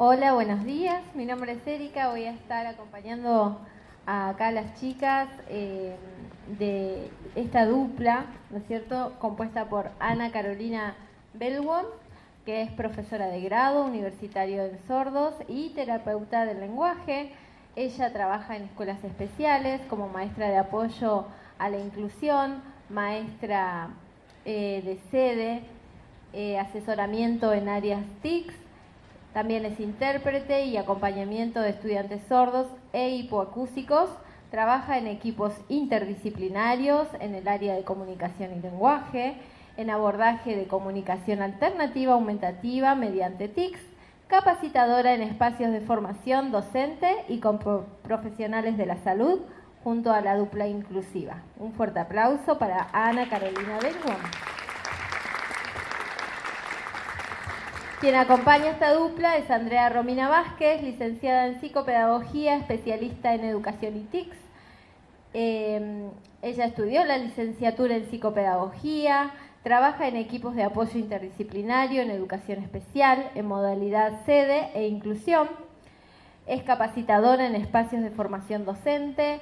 Hola, buenos días. Mi nombre es Erika. Voy a estar acompañando acá a las chicas eh, de esta dupla, ¿no es cierto?, compuesta por Ana Carolina Belwon, que es profesora de grado universitario en sordos y terapeuta del lenguaje. Ella trabaja en escuelas especiales como maestra de apoyo a la inclusión, maestra eh, de sede, eh, asesoramiento en áreas TICS, también es intérprete y acompañamiento de estudiantes sordos e hipoacúsicos. Trabaja en equipos interdisciplinarios en el área de comunicación y lenguaje, en abordaje de comunicación alternativa aumentativa mediante TICS, capacitadora en espacios de formación docente y con profesionales de la salud junto a la dupla inclusiva. Un fuerte aplauso para Ana Carolina Belguón. Quien acompaña esta dupla es Andrea Romina Vázquez, licenciada en psicopedagogía, especialista en educación y TICS. Em, ella estudió la licenciatura en psicopedagogía, trabaja en equipos de apoyo interdisciplinario en educación especial, en modalidad sede e inclusión. Es capacitadora en espacios de formación docente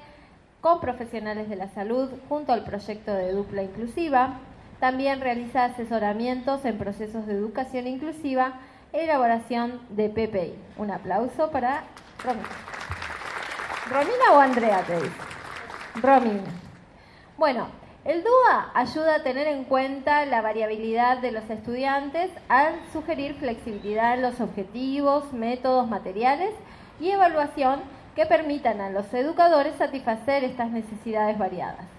con profesionales de la salud junto al proyecto de dupla inclusiva. También realiza asesoramientos en procesos de educación inclusiva e elaboración de PPI. Un aplauso para Romina. ¿Romina o Andrea te dice? Romina. Bueno, el DUA ayuda a tener en cuenta la variabilidad de los estudiantes al sugerir flexibilidad en los objetivos, métodos, materiales y evaluación que permitan a los educadores satisfacer estas necesidades variadas.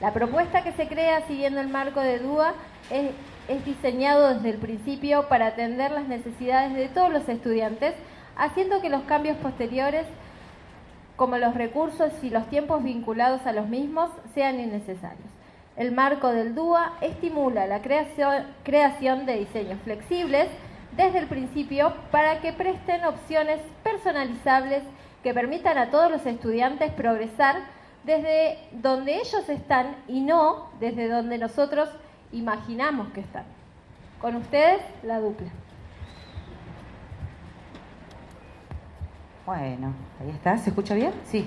La propuesta que se crea siguiendo el marco de DUA es, diseñado desde el principio para atender las necesidades de todos los estudiantes, haciendo que los cambios posteriores, como los recursos y los tiempos vinculados a los mismos, sean innecesarios. El marco del DUA estimula la creación de diseños flexibles desde el principio para que presten opciones personalizables que permitan a todos los estudiantes progresar desde donde ellos están y no desde donde nosotros imaginamos que están. Con ustedes, la dupla. Bueno, ahí está. ¿Se escucha bien? Sí.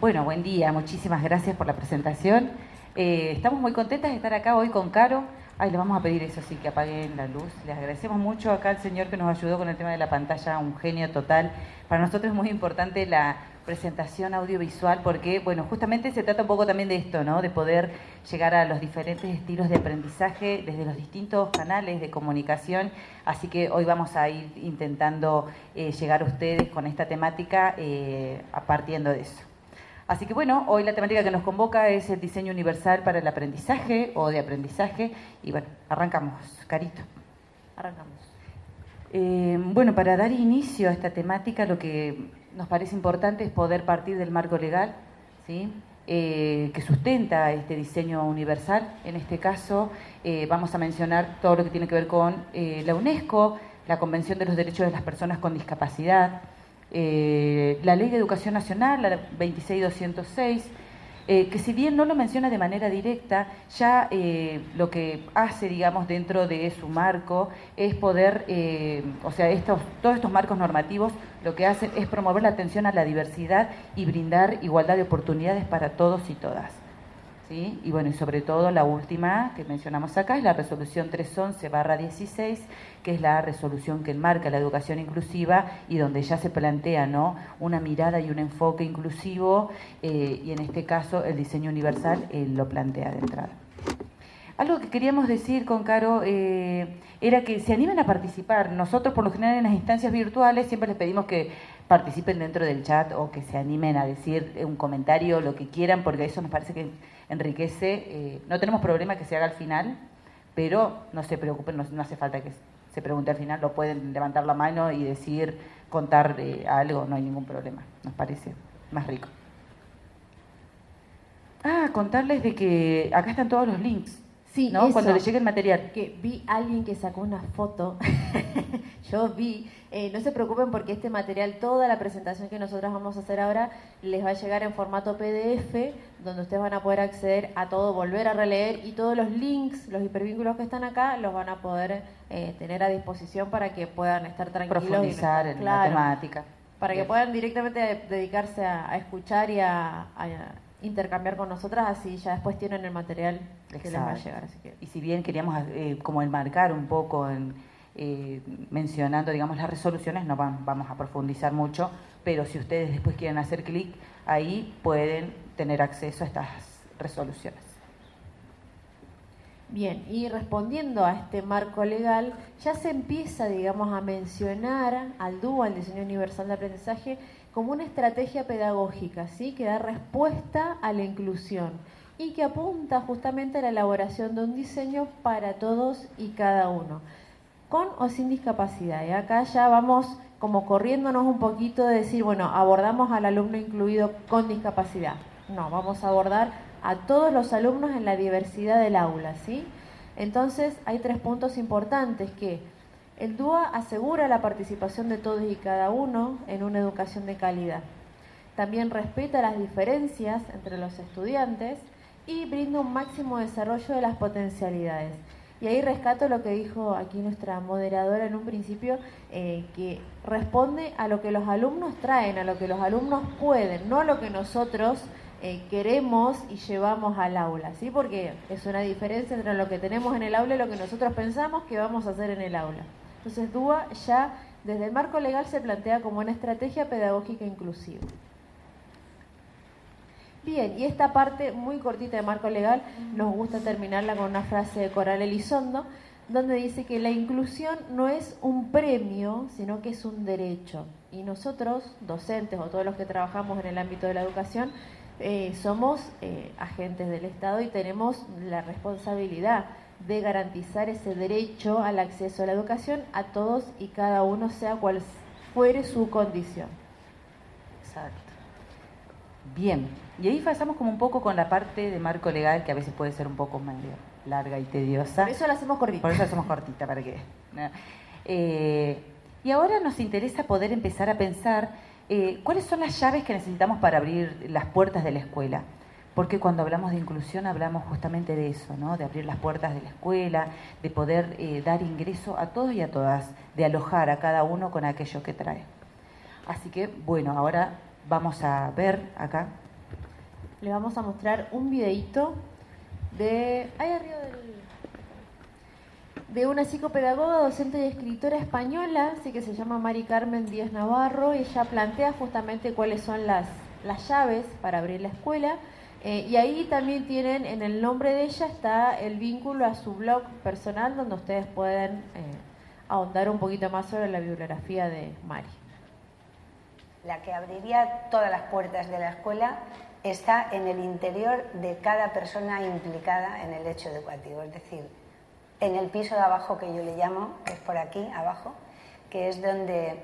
Bueno, buen día. Muchísimas gracias por la presentación. Eh, estamos muy contentas de estar acá hoy con Caro. Ay, le vamos a pedir eso sí, que apaguen la luz. Les agradecemos mucho acá al señor que nos ayudó con el tema de la pantalla, un genio total. Para nosotros es muy importante la presentación audiovisual porque, bueno, justamente se trata un poco también de esto, ¿no? De poder llegar a los diferentes estilos de aprendizaje desde los distintos canales de comunicación. Así que hoy vamos a ir intentando eh, llegar a ustedes con esta temática eh, a partiendo de eso. Así que bueno, hoy la temática que nos convoca es el diseño universal para el aprendizaje o de aprendizaje. Y bueno, arrancamos. Carito. Arrancamos. Eh, bueno, para dar inicio a esta temática, lo que nos parece importante es poder partir del marco legal, ¿sí? Eh, que sustenta este diseño universal. En este caso, eh, vamos a mencionar todo lo que tiene que ver con la UNESCO, la Convención de los Derechos de las Personas con Discapacidad, eh, la Ley de Educación Nacional, la 26206, eh, que si bien no lo menciona de manera directa, ya eh, lo que hace, digamos, dentro de su marco es poder, o sea, estos, todos estos marcos normativos lo que hacen es promover la atención a la diversidad y brindar igualdad de oportunidades para todos y todas. Y bueno, y sobre todo la última que mencionamos acá es la resolución 311-16, que es la resolución que enmarca la educación inclusiva y donde ya se plantea ¿no? una mirada y un enfoque inclusivo eh, y en este caso el diseño universal eh, lo plantea de entrada. Algo que queríamos decir con Caro eh, era que se animen a participar. Nosotros por lo general en las instancias virtuales siempre les pedimos que participen dentro del chat o que se animen a decir un comentario, lo que quieran, porque eso nos parece que enriquece. Eh, no tenemos problema que se haga al final, pero no se preocupen, no, hace falta que se pregunte al final, lo pueden levantar la mano y decir, contar eh, algo, no hay ningún problema, nos parece más rico. Ah, contarles de que acá están todos los links, Sí, ¿no? Cuando le llegue el material. Que vi a alguien que sacó una foto, yo vi, eh, no se preocupen porque este material, toda la presentación que nosotros vamos a hacer ahora, les va a llegar en formato PDF, donde ustedes van a poder acceder a todo, volver a releer y todos los links, los hipervínculos que están acá, los van a poder eh, tener a disposición para que puedan estar tranquilos. Profundizar en la temática. Para que puedan directamente dedicarse a, escuchar y a intercambiar con nosotras, así ya después tienen el material que les va a llegar. Y si bien queríamos eh, como enmarcar un poco en, eh, mencionando, digamos, las resoluciones, no vamos a profundizar mucho, pero si ustedes después quieren hacer clic, ahí pueden tener acceso a estas resoluciones. Bien, y respondiendo a este marco legal, ya se empieza, digamos, a mencionar al DUA, al Diseño Universal de Aprendizaje, como una estrategia pedagógica, ¿sí? que da respuesta a la inclusión y que apunta justamente a la elaboración de un diseño para todos y cada uno, con o sin discapacidad. Y acá ya vamos como corriéndonos un poquito de decir, bueno, abordamos al alumno incluido con discapacidad. No, vamos a abordar a todos los alumnos en la diversidad del aula, ¿sí? Entonces, hay tres puntos importantes que el DUA asegura la participación de todos y cada uno en una educación de calidad. También respeta las diferencias entre los estudiantes y brinda un máximo desarrollo de las potencialidades. Y ahí rescato lo que dijo aquí nuestra moderadora en un principio, eh, que responde a lo que los alumnos traen, a lo que los alumnos pueden, no a lo que nosotros eh, queremos y llevamos al aula, ¿sí? Porque es una diferencia entre lo que tenemos en el aula y lo que nosotros pensamos que vamos a hacer en el aula. Entonces, DUA ya desde el marco legal se plantea como una estrategia pedagógica inclusiva. Bien, y esta parte muy cortita de marco legal nos gusta terminarla con una frase de Coral Elizondo, donde dice que la inclusión no es un premio, sino que es un derecho. Y nosotros, docentes o todos los que trabajamos en el ámbito de la educación, eh, somos eh, agentes del Estado y tenemos la responsabilidad de garantizar ese derecho al acceso a la educación a todos y cada uno, sea cual fuere su condición. Exacto. Bien, y ahí pasamos como un poco con la parte de marco legal que a veces puede ser un poco medio larga y tediosa. Por eso la hacemos cortita. Por eso la hacemos cortita, para que... Eh, y ahora nos interesa poder empezar a pensar eh, cuáles son las llaves que necesitamos para abrir las puertas de la escuela porque cuando hablamos de inclusión hablamos justamente de eso, ¿no? de abrir las puertas de la escuela, de poder eh, dar ingreso a todos y a todas, de alojar a cada uno con aquello que trae. Así que, bueno, ahora vamos a ver acá. Le vamos a mostrar un videito de... Ahí arriba del de una psicopedagoga, docente y escritora española, así que se llama Mari Carmen Díaz Navarro. Ella plantea justamente cuáles son las, las llaves para abrir la escuela eh, y ahí también tienen, en el nombre de ella está el vínculo a su blog personal donde ustedes pueden eh, ahondar un poquito más sobre la bibliografía de Mari. La que abriría todas las puertas de la escuela está en el interior de cada persona implicada en el hecho educativo, es decir, en el piso de abajo que yo le llamo, que es por aquí abajo, que es donde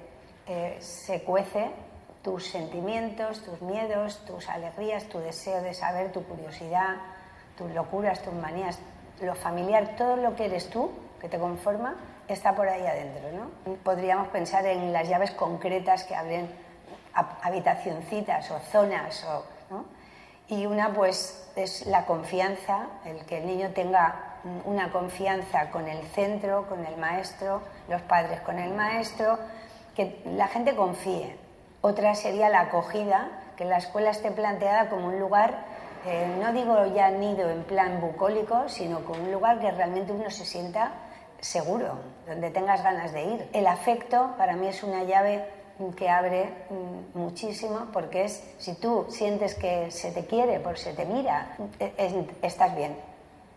eh, se cuece tus sentimientos, tus miedos, tus alegrías, tu deseo de saber, tu curiosidad, tus locuras, tus manías, lo familiar, todo lo que eres tú, que te conforma, está por ahí adentro. ¿no? Podríamos pensar en las llaves concretas que abren habitacioncitas o zonas. O, Y una pues es la confianza, el que el niño tenga una confianza con el centro, con el maestro, los padres con el maestro, que la gente confíe, otra sería la acogida, que la escuela esté planteada como un lugar, eh, no digo ya nido en plan bucólico, sino como un lugar que realmente uno se sienta seguro, donde tengas ganas de ir. El afecto para mí es una llave que abre mm, muchísimo porque es si tú sientes que se te quiere, por se te mira, e, estás bien.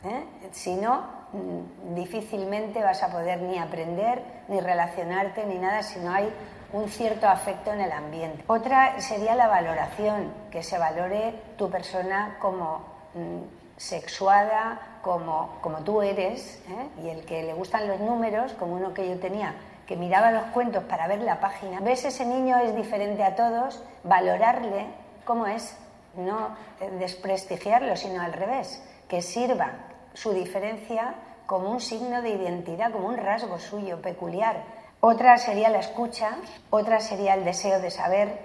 ¿eh? Si no, mm, difícilmente vas a poder ni aprender, ni relacionarte, ni nada si no hay un cierto afecto en el ambiente. Otra sería la valoración, que se valore tu persona como mm, sexuada, como, como tú eres, ¿eh? y el que le gustan los números, como uno que yo tenía, que miraba los cuentos para ver la página, ves ese niño es diferente a todos, valorarle como es, no desprestigiarlo, sino al revés, que sirva su diferencia como un signo de identidad, como un rasgo suyo peculiar. Otra sería la escucha, otra sería el deseo de saber.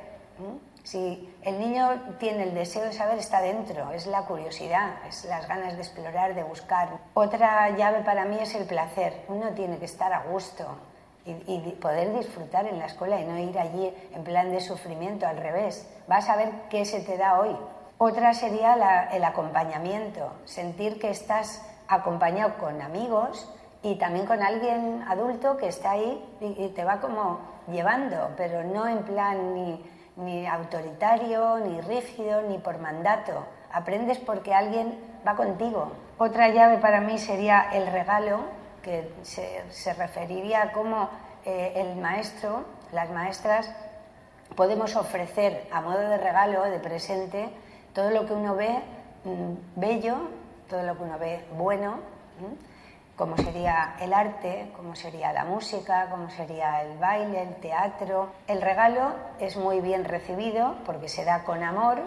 Si el niño tiene el deseo de saber, está dentro, es la curiosidad, es las ganas de explorar, de buscar. Otra llave para mí es el placer. Uno tiene que estar a gusto y, poder disfrutar en la escuela y no ir allí en plan de sufrimiento, al revés. Vas a ver qué se te da hoy. Otra sería el acompañamiento, sentir que estás acompañado con amigos y también con alguien adulto que está ahí y, te va como llevando, pero no en plan ni, ni autoritario, ni rígido, ni por mandato. Aprendes porque alguien va contigo. Otra llave para mí sería el regalo, que se, referiría a cómo eh, el maestro, las maestras, podemos ofrecer a modo de regalo, de presente, todo lo que uno ve mm, bello, todo lo que uno ve bueno, como sería el arte, como sería la música, como sería el baile, el teatro. El regalo es muy bien recibido porque se da con amor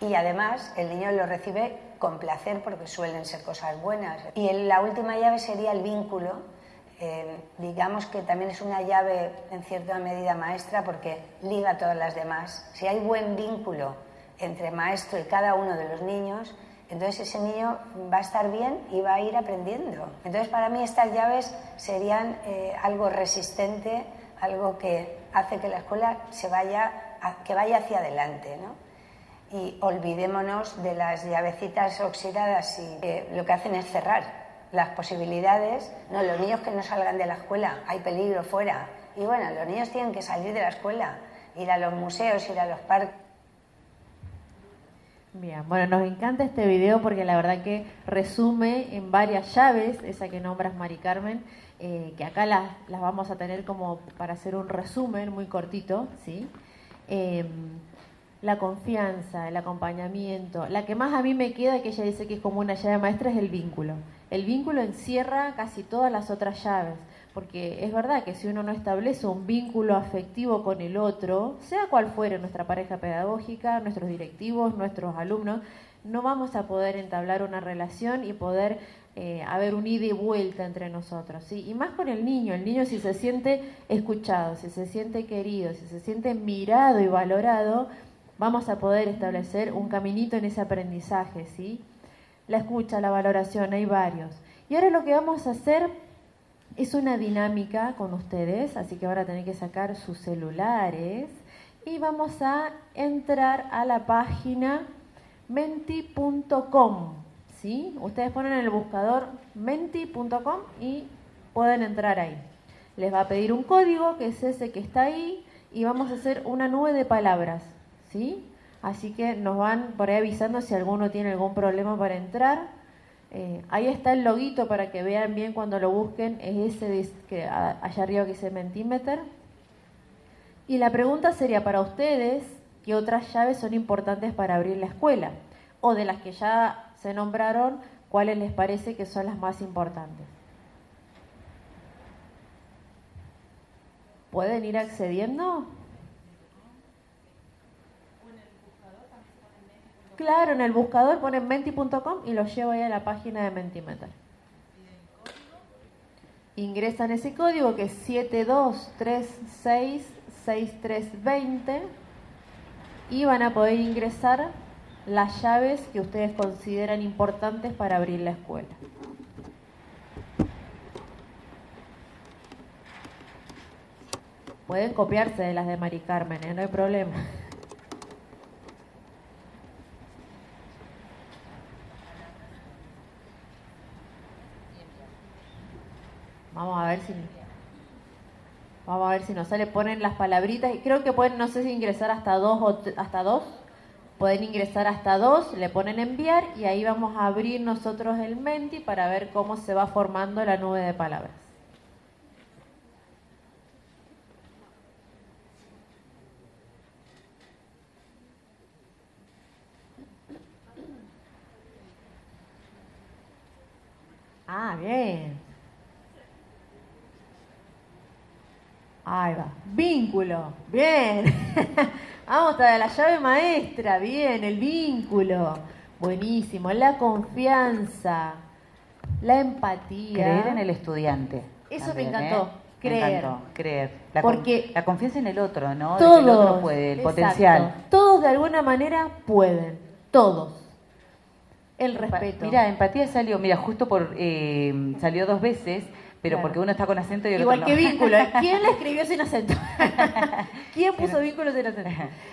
y además el niño lo recibe con placer porque suelen ser cosas buenas. Y la última llave sería el vínculo. Eh, digamos que también es una llave en cierta medida maestra porque liga a todas las demás. Si hay buen vínculo entre maestro y cada uno de los niños, entonces ese niño va a estar bien y va a ir aprendiendo. Entonces para mí estas llaves serían eh, algo resistente, algo que hace que la escuela se vaya, que vaya hacia adelante. ¿no? Y olvidémonos de las llavecitas oxidadas y lo que hacen es cerrar las posibilidades. No, los niños que no salgan de la escuela, hay peligro fuera. Y bueno, los niños tienen que salir de la escuela, ir a los museos, ir a los parques. Bien, bueno, nos encanta este video porque la verdad que resume en varias llaves, esa que nombras Mari Carmen, eh, que acá las, las, vamos a tener como para hacer un resumen muy cortito, ¿sí? Em, la confianza, el acompañamiento. La que más a mí me queda, que ella dice que es como una llave maestra, es el vínculo. El vínculo encierra casi todas las otras llaves porque es verdad que si uno no establece un vínculo afectivo con el otro, sea cual fuere nuestra pareja pedagógica, nuestros directivos, nuestros alumnos, no vamos a poder entablar una relación y poder eh, haber un ida y vuelta entre nosotros. ¿sí? Y más con el niño, el niño si se siente escuchado, si se siente querido, si se siente mirado y valorado, vamos a poder establecer un caminito en ese aprendizaje. ¿sí? La escucha, la valoración, hay varios. Y ahora lo que vamos a hacer es una dinámica con ustedes, así que ahora tienen que sacar sus celulares y vamos a entrar a la página menti.com. ¿sí? Ustedes ponen en el buscador menti.com y pueden entrar ahí. Les va a pedir un código que es ese que está ahí y vamos a hacer una nube de palabras. ¿sí? Así que nos van por ahí avisando si alguno tiene algún problema para entrar. Eh, ahí está el loguito para que vean bien cuando lo busquen, es ese que allá arriba que dice Mentimeter. Y la pregunta sería para ustedes, ¿qué otras llaves son importantes para abrir la escuela? O de las que ya se nombraron, ¿cuáles les parece que son las más importantes? ¿Pueden ir accediendo? Claro, en el buscador ponen menti.com y los llevo ahí a la página de Mentimeter. Ingresan ese código que es 72366320 y van a poder ingresar las llaves que ustedes consideran importantes para abrir la escuela. Pueden copiarse de las de Mari Carmen, ¿eh? no hay problema. Vamos a ver si Vamos a ver si nos sale, ponen las palabritas y creo que pueden, no sé si ingresar hasta dos o hasta dos. Pueden ingresar hasta dos, le ponen enviar y ahí vamos a abrir nosotros el Menti para ver cómo se va formando la nube de palabras. Ah, bien. Ahí va. Vínculo. Bien. Vamos a la llave maestra. Bien, el vínculo. Buenísimo. La confianza. la empatía. Creer en el estudiante. Eso me también, encantó. ¿eh? Creer. Me encantó, creer. La, Porque con- la confianza en el otro, ¿no? Todos. el otro puede, el exacto. potencial. Todos de alguna manera pueden. Todos. El respeto. Mira, empatía salió, mira, justo por eh, salió dos veces, pero Claro. porque uno está con acento y el Igual otro que no. vínculo. ¿eh? ¿Quién la escribió sin acento? ¿Quién puso vínculo sin acento?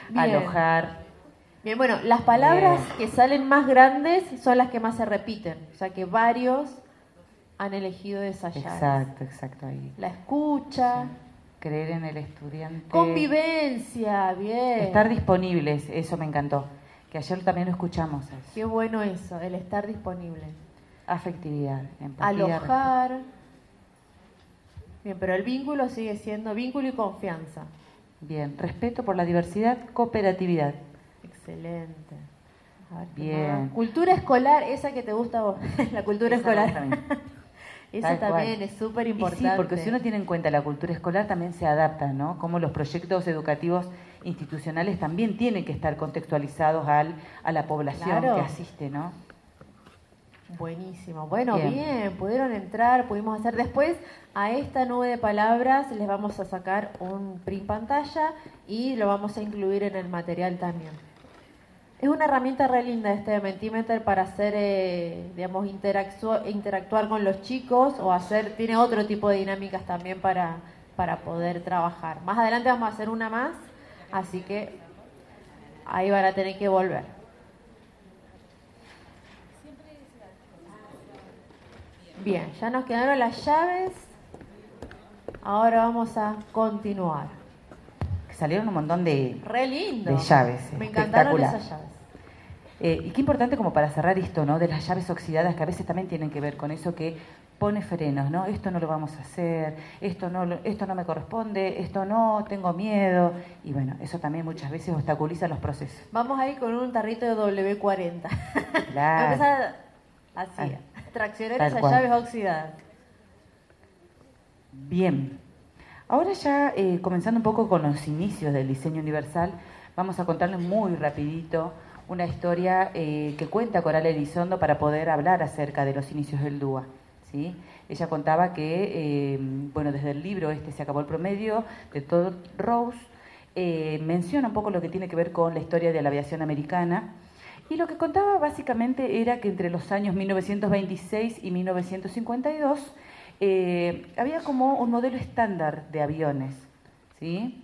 Bien. Alojar. Bien, bueno, las palabras Bien. que salen más grandes son las que más se repiten. O sea que varios han elegido esa llave. Exacto, exacto ahí. La escucha, Creer en el estudiante. convivencia, bien. Estar disponibles, eso me encantó. Que ayer también lo escuchamos. eso. Qué bueno eso, el estar disponible. Afectividad, empatía. Alojar. Bien, pero el vínculo sigue siendo vínculo y confianza. Bien, respeto por la diversidad, cooperatividad. Excelente. A ver, ¿qué Bien. Cultura escolar, esa que te gusta a vos, la cultura Esa escolar. Esa Tal cual. también es súper importante. sí, porque si uno tiene en cuenta la cultura escolar, también se adapta, ¿no? Como los proyectos educativos institucionales también tienen que estar contextualizados al, a la población Claro. que asiste, ¿no? Buenísimo. Bueno, Bien. bien. pudieron entrar, pudimos hacer después a esta nube de palabras, les vamos a sacar un print pantalla y lo vamos a incluir en el material también. Es una herramienta re linda este Mentimeter para hacer, eh, digamos, interactu- interactuar con los chicos o hacer, tiene otro tipo de dinámicas también para, para poder trabajar. Más adelante vamos a hacer una más, así que ahí van a tener que volver. Bien, ya nos quedaron las llaves. Ahora vamos a continuar. Que salieron un montón de... Re lindo. De llaves, Me encantaron espectacular. esas llaves. eh, y qué importante como para cerrar esto, ¿no? De las llaves oxidadas que a veces también tienen que ver con eso que pone frenos, ¿no? Esto no lo vamos a hacer, esto no, lo- esto no me corresponde, esto no, tengo miedo. Y bueno, eso también muchas veces obstaculiza los procesos. Vamos a ir con un tarrito de W40. Claro. Empezar así, Ay, esas cual. llaves oxidadas. Bien. Ahora ya eh, comenzando un poco con los inicios del diseño universal, vamos a contarles muy rapidito una historia eh, que cuenta Coral Elizondo para poder hablar acerca de los inicios del DUA. ¿sí? Ella contaba que, eh, bueno, desde el libro este se acabó el promedio de Todd Rose, eh, menciona un poco lo que tiene que ver con la historia de la aviación americana. Y lo que contaba básicamente era que entre los años 1926 y 1952 eh, había como un modelo estándar de aviones. ¿sí?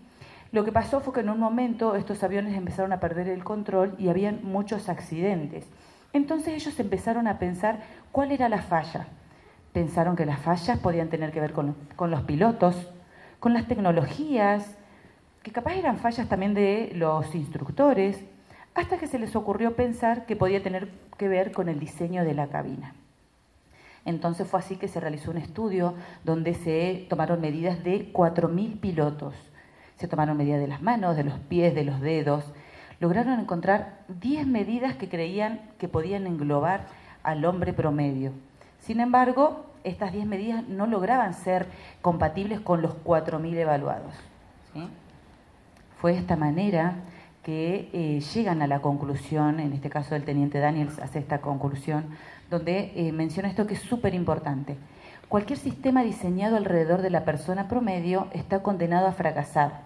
Lo que pasó fue que en un momento estos aviones empezaron a perder el control y habían muchos accidentes. Entonces ellos empezaron a pensar cuál era la falla. Pensaron que las fallas podían tener que ver con, con los pilotos, con las tecnologías, que capaz eran fallas también de los instructores, hasta que se les ocurrió pensar que podía tener que ver con el diseño de la cabina. Entonces fue así que se realizó un estudio donde se tomaron medidas de 4.000 pilotos. Se tomaron medidas de las manos, de los pies, de los dedos. Lograron encontrar 10 medidas que creían que podían englobar al hombre promedio. Sin embargo, estas 10 medidas no lograban ser compatibles con los 4.000 evaluados. Fue de esta manera que eh, llegan a la conclusión, en este caso el teniente Daniels hace esta conclusión, donde eh, menciona esto que es súper importante. Cualquier sistema diseñado alrededor de la persona promedio está condenado a fracasar.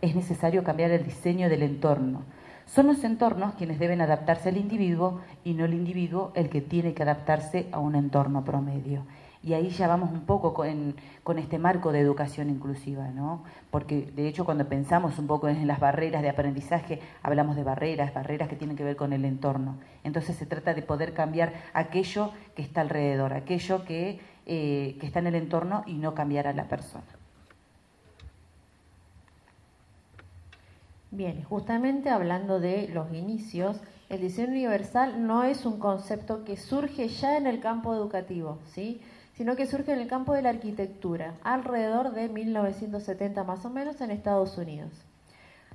Es necesario cambiar el diseño del entorno. Son los entornos quienes deben adaptarse al individuo y no el individuo el que tiene que adaptarse a un entorno promedio. Y ahí ya vamos un poco con, este marco de educación inclusiva, ¿no? Porque de hecho cuando pensamos un poco en las barreras de aprendizaje, hablamos de barreras, barreras que tienen que ver con el entorno. Entonces se trata de poder cambiar aquello que está alrededor, aquello que, eh, que está en el entorno y no cambiar a la persona. Bien, justamente hablando de los inicios, el diseño universal no es un concepto que surge ya en el campo educativo, ¿sí? Sino que surge en el campo de la arquitectura, alrededor de 1970 más o menos en Estados Unidos.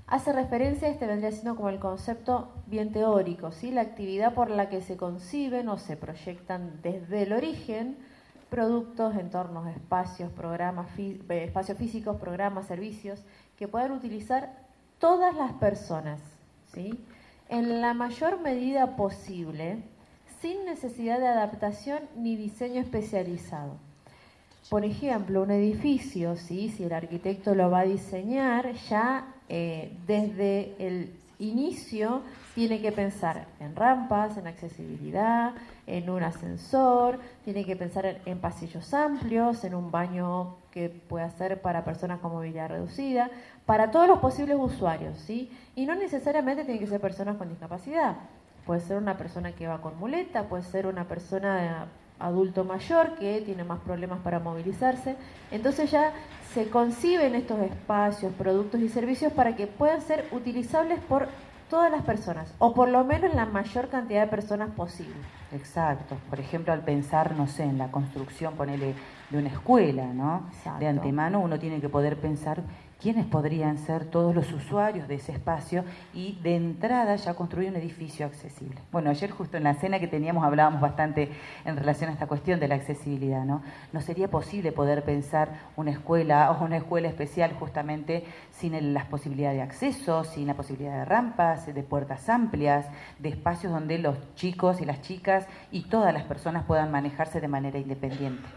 Hace referencia, este vendría siendo como el concepto bien teórico, ¿sí? la actividad por la que se conciben o se proyectan desde el origen productos, entornos, espacios, programas, eh, espacios físicos, programas, servicios que puedan utilizar todas las personas, ¿sí? En la mayor medida posible, sin necesidad de adaptación ni diseño especializado. Por ejemplo, un edificio, ¿sí? si el arquitecto lo va a diseñar, ya eh, desde el inicio tiene que pensar en rampas, en accesibilidad, en un ascensor, tiene que pensar en, pasillos amplios, en un baño que pueda ser para personas con movilidad reducida, para todos los posibles usuarios, ¿sí? Y no necesariamente tiene que ser personas con discapacidad. Puede ser una persona que va con muleta, puede ser una persona adulto mayor que tiene más problemas para movilizarse. Entonces ya se conciben estos espacios, productos y servicios para que puedan ser utilizables por todas las personas, o por lo menos la mayor cantidad de personas posible. Exacto. Por ejemplo, al pensar, no sé, en la construcción, ponele, de una escuela, ¿no? De antemano uno tiene que poder pensar quiénes podrían ser todos los usuarios de ese espacio y de entrada ya construir un edificio accesible. Bueno, ayer justo en la cena que teníamos hablábamos bastante en relación a esta cuestión de la accesibilidad, ¿no? No sería posible poder pensar una escuela o una escuela especial justamente sin las posibilidades de acceso, sin la posibilidad de rampas, de puertas amplias, de espacios donde los chicos y las chicas y todas las personas puedan manejarse de manera independiente.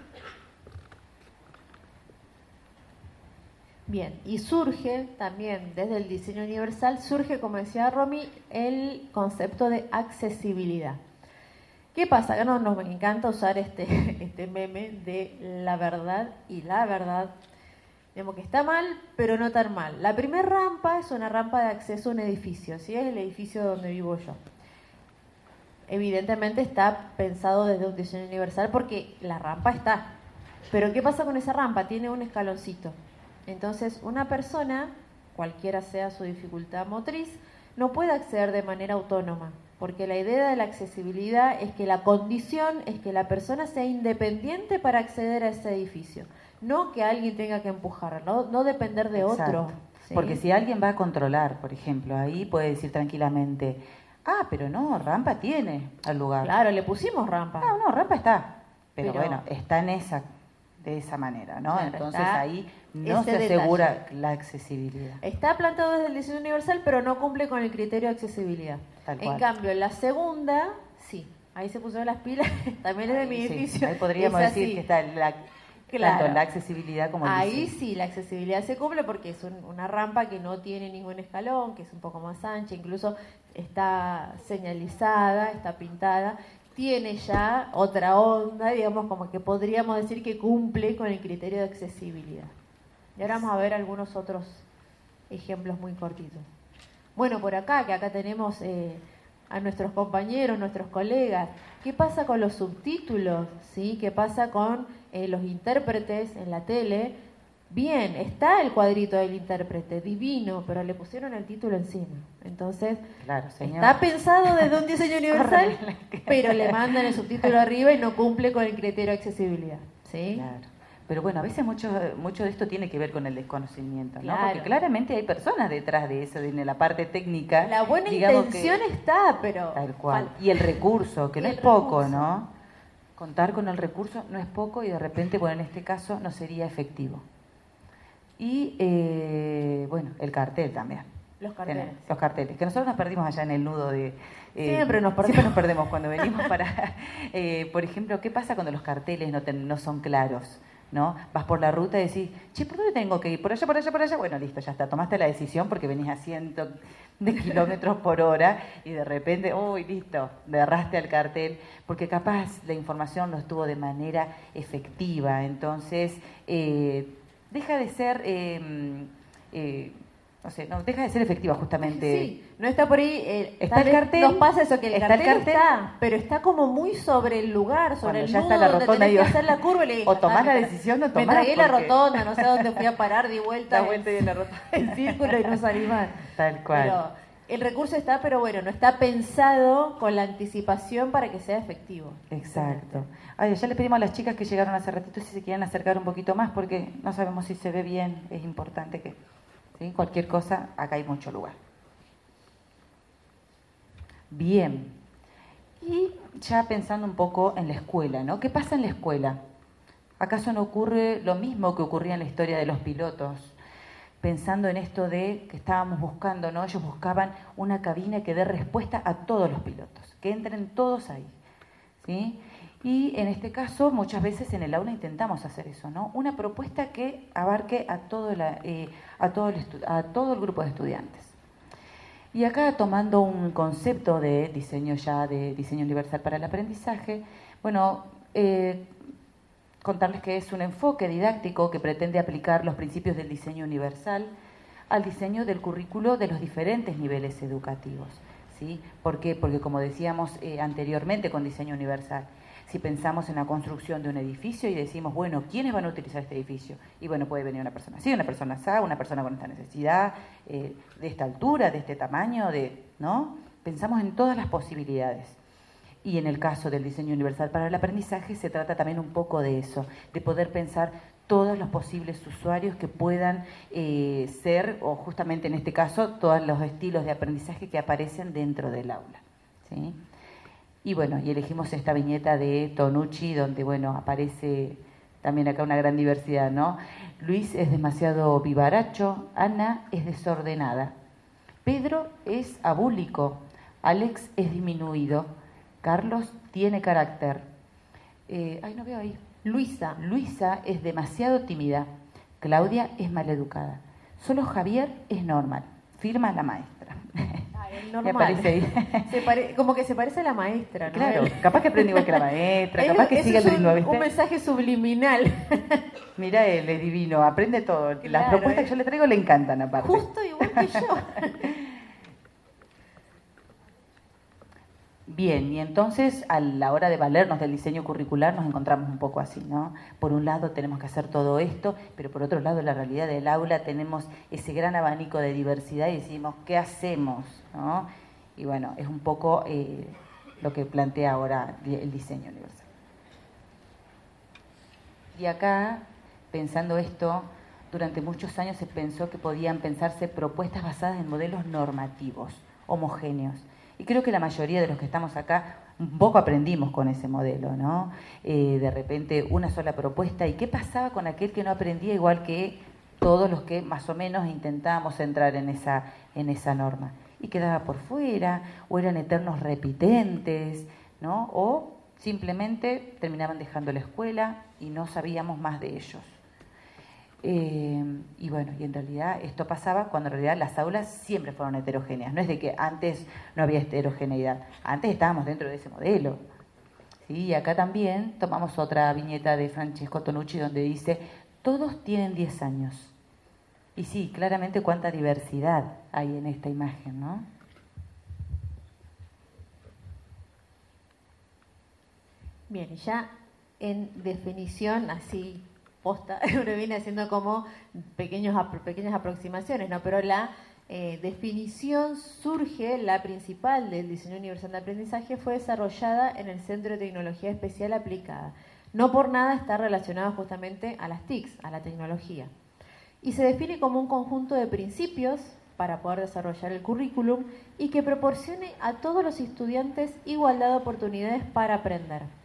Bien, y surge también desde el diseño universal, surge, como decía Romy, el concepto de accesibilidad. ¿Qué pasa? Que no, nos encanta usar este, este meme de la verdad y la verdad. Digamos que está mal, pero no tan mal. La primera rampa es una rampa de acceso a un edificio, ¿sí? es el edificio donde vivo yo. Evidentemente está pensado desde un diseño universal porque la rampa está. Pero ¿qué pasa con esa rampa? Tiene un escaloncito. Entonces, una persona, cualquiera sea su dificultad motriz, no puede acceder de manera autónoma, porque la idea de la accesibilidad es que la condición es que la persona sea independiente para acceder a ese edificio, no que alguien tenga que empujar, no, depender de otro. Porque si alguien va a controlar, por ejemplo, ahí puede decir tranquilamente, ah, pero no, rampa tiene al lugar. Claro, le pusimos rampa. No, no, rampa está. Pero, bueno, está en esa de esa manera, ¿no? Entonces ahí no se asegura la accesibilidad. Está plantado desde el diseño universal, pero no cumple con el criterio de accesibilidad. En cambio, la segunda, sí, ahí se pusieron las pilas, también es de mi edificio. ahí podríamos decir que está la, tanto la accesibilidad como el Ahí sí, la accesibilidad se cumple porque es una rampa que no tiene ningún escalón, que es un poco más ancha, incluso está señalizada, está pintada tiene ya otra onda, digamos, como que podríamos decir que cumple con el criterio de accesibilidad. Y ahora vamos a ver algunos otros ejemplos muy cortitos. Bueno, por acá, que acá tenemos eh, a nuestros compañeros, nuestros colegas, ¿qué pasa con los subtítulos? ¿Sí? ¿Qué pasa con eh, los intérpretes en la tele? Bien, está el cuadrito del intérprete, divino, pero le pusieron el título encima. Entonces, está pensado desde un diseño universal, pero le mandan el subtítulo arriba y no cumple con el criterio de accesibilidad. ¿sí? Claro. Pero bueno, a veces mucho, mucho de esto tiene que ver con el desconocimiento, ¿no? Porque claramente hay personas detrás de eso, de la parte técnica. La buena intención está, pero... Tal cual. Y el recurso, que no es poco, ¿no? Contar con el recurso no es poco y de repente, bueno, en este caso no sería efectivo. Y eh, bueno, el cartel también. Los carteles. Los carteles, que nosotros nos perdimos allá en el nudo de... Eh, siempre, nos perdemos. nos perdemos cuando venimos para... Eh, por ejemplo, ¿qué pasa cuando los carteles no, no son claros? ¿No? Vas por la ruta y decís, che, ¿por dónde tengo que ir? ¿Por allá, por allá, por allá? Bueno, listo, ya está. Tomaste la decisión porque venís a cientos de kilómetros por hora y de repente, uy, listo, derraste al cartel, porque capaz la información no estuvo de manera efectiva. Entonces, eh, deja de ser, em, eh, no sé, no, deja de ser efectiva justamente. Sí, no está por ahí. Eh, está el cartel. Nos pasa eso, que el, está cartel, el cartel está, pero está como muy sobre el lugar, sobre el ya está la rotonda y hacer la curva y le O tomás la decisión o tomás. Me tragué la rotonda, no sé dónde fui a parar, di vuelta. Da vuelta y en la rotonda. En círculo y no salí más. Tal cual. el recurso está, pero bueno, no está pensado con la anticipación para que sea efectivo. Exacto. Ay, ya le pedimos a las chicas que llegaron hace ratito si se quieren acercar un poquito más porque no sabemos si se ve bien, es importante que cualquier cosa, acá hay mucho lugar. Bien, y ya pensando un poco en la escuela, ¿no? ¿Qué pasa en la escuela? ¿Acaso no ocurre lo mismo que ocurría en la historia de los pilotos? Pensando en esto de que estábamos buscando, ¿no? Ellos buscaban una cabina que dé respuesta a todos los pilotos, que entren todos ahí. ¿sí? Y en este caso, muchas veces en el aula intentamos hacer eso, ¿no? Una propuesta que abarque a todo, eh, a todo el grupo de estudiantes. Y acá tomando un concepto de diseño ya, de diseño universal para el aprendizaje, bueno, eh, contarles que es un enfoque didáctico que pretende aplicar los principios del diseño universal al diseño del currículo de los diferentes niveles educativos. ¿sí? ¿Por qué? Porque como decíamos eh, anteriormente con diseño universal, si pensamos en la construcción de un edificio y decimos, bueno, ¿quiénes van a utilizar este edificio? Y bueno, puede venir una persona así, una persona así, una persona con esta necesidad, eh, de esta altura, de este tamaño, de, ¿no? Pensamos en todas las posibilidades. Y en el caso del diseño universal para el aprendizaje se trata también un poco de eso, de poder pensar todos los posibles usuarios que puedan eh, ser, o justamente en este caso, todos los estilos de aprendizaje que aparecen dentro del aula. Y bueno, y elegimos esta viñeta de Tonucci, donde bueno, aparece también acá una gran diversidad, ¿no? Luis es demasiado vivaracho, Ana es desordenada, Pedro es abúlico, Alex es disminuido, Carlos tiene carácter. Eh, ay, no veo ahí. Luisa. Luisa es demasiado tímida. Claudia es maleducada. Solo Javier es normal. Firma la maestra. Normal. como que se parece a la maestra, ¿no? Claro, capaz que aprende igual que la maestra, capaz que sigue el ritmo, Un mensaje subliminal. Mira él, es divino, aprende todo. Las propuestas que yo le traigo le encantan aparte. Justo igual que yo. Bien, y entonces a la hora de valernos del diseño curricular nos encontramos un poco así, ¿no? Por un lado tenemos que hacer todo esto, pero por otro lado la realidad del aula tenemos ese gran abanico de diversidad y decimos, ¿qué hacemos? ¿no? Y bueno, es un poco eh, lo que plantea ahora el diseño universal. Y acá, pensando esto, durante muchos años se pensó que podían pensarse propuestas basadas en modelos normativos, homogéneos y creo que la mayoría de los que estamos acá un poco aprendimos con ese modelo, ¿no? Eh, de repente una sola propuesta. ¿Y qué pasaba con aquel que no aprendía igual que todos los que más o menos intentábamos entrar en esa, en esa norma? Y quedaba por fuera, o eran eternos repitentes, ¿no? O simplemente terminaban dejando la escuela y no sabíamos más de ellos. Eh, y bueno, y en realidad esto pasaba cuando en realidad las aulas siempre fueron heterogéneas. No es de que antes no había heterogeneidad, antes estábamos dentro de ese modelo. ¿sí? Y acá también tomamos otra viñeta de Francesco Tonucci donde dice, todos tienen 10 años. Y sí, claramente cuánta diversidad hay en esta imagen, ¿no? Bien, ya en definición así posta, uno viene haciendo como pequeños, pequeñas aproximaciones, ¿no? Pero la eh, definición surge, la principal del diseño universal de aprendizaje, fue desarrollada en el Centro de Tecnología Especial Aplicada. No por nada está relacionado justamente a las TICs, a la tecnología. Y se define como un conjunto de principios para poder desarrollar el currículum y que proporcione a todos los estudiantes igualdad de oportunidades para aprender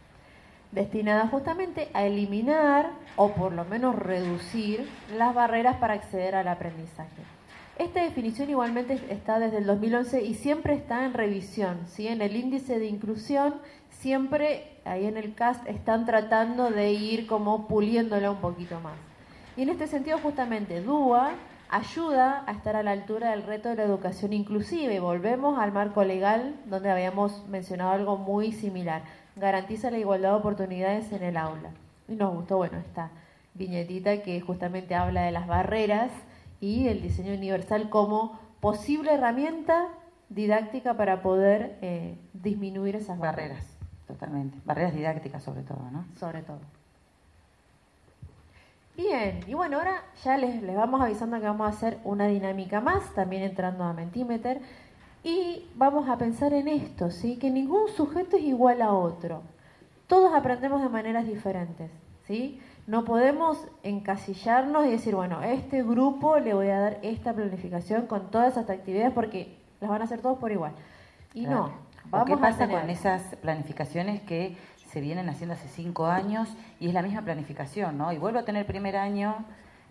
destinada justamente a eliminar o por lo menos reducir las barreras para acceder al aprendizaje. Esta definición igualmente está desde el 2011 y siempre está en revisión, ¿sí? En el índice de inclusión siempre ahí en el CAST están tratando de ir como puliéndola un poquito más. Y en este sentido justamente DUA ayuda a estar a la altura del reto de la educación inclusiva y volvemos al marco legal donde habíamos mencionado algo muy similar garantiza la igualdad de oportunidades en el aula. Y nos gustó, bueno, esta viñetita que justamente habla de las barreras y el diseño universal como posible herramienta didáctica para poder eh, disminuir esas barreras. Totalmente. Barreras didácticas sobre todo, ¿no? Sobre todo. Bien, y bueno, ahora ya les, les vamos avisando que vamos a hacer una dinámica más, también entrando a Mentimeter. Y vamos a pensar en esto, ¿sí? que ningún sujeto es igual a otro. Todos aprendemos de maneras diferentes. ¿sí? No podemos encasillarnos y decir, bueno, a este grupo le voy a dar esta planificación con todas esas actividades porque las van a hacer todos por igual. Y no. Vamos ¿Qué pasa con esas planificaciones que se vienen haciendo hace cinco años y es la misma planificación, ¿no? Y vuelvo a tener primer año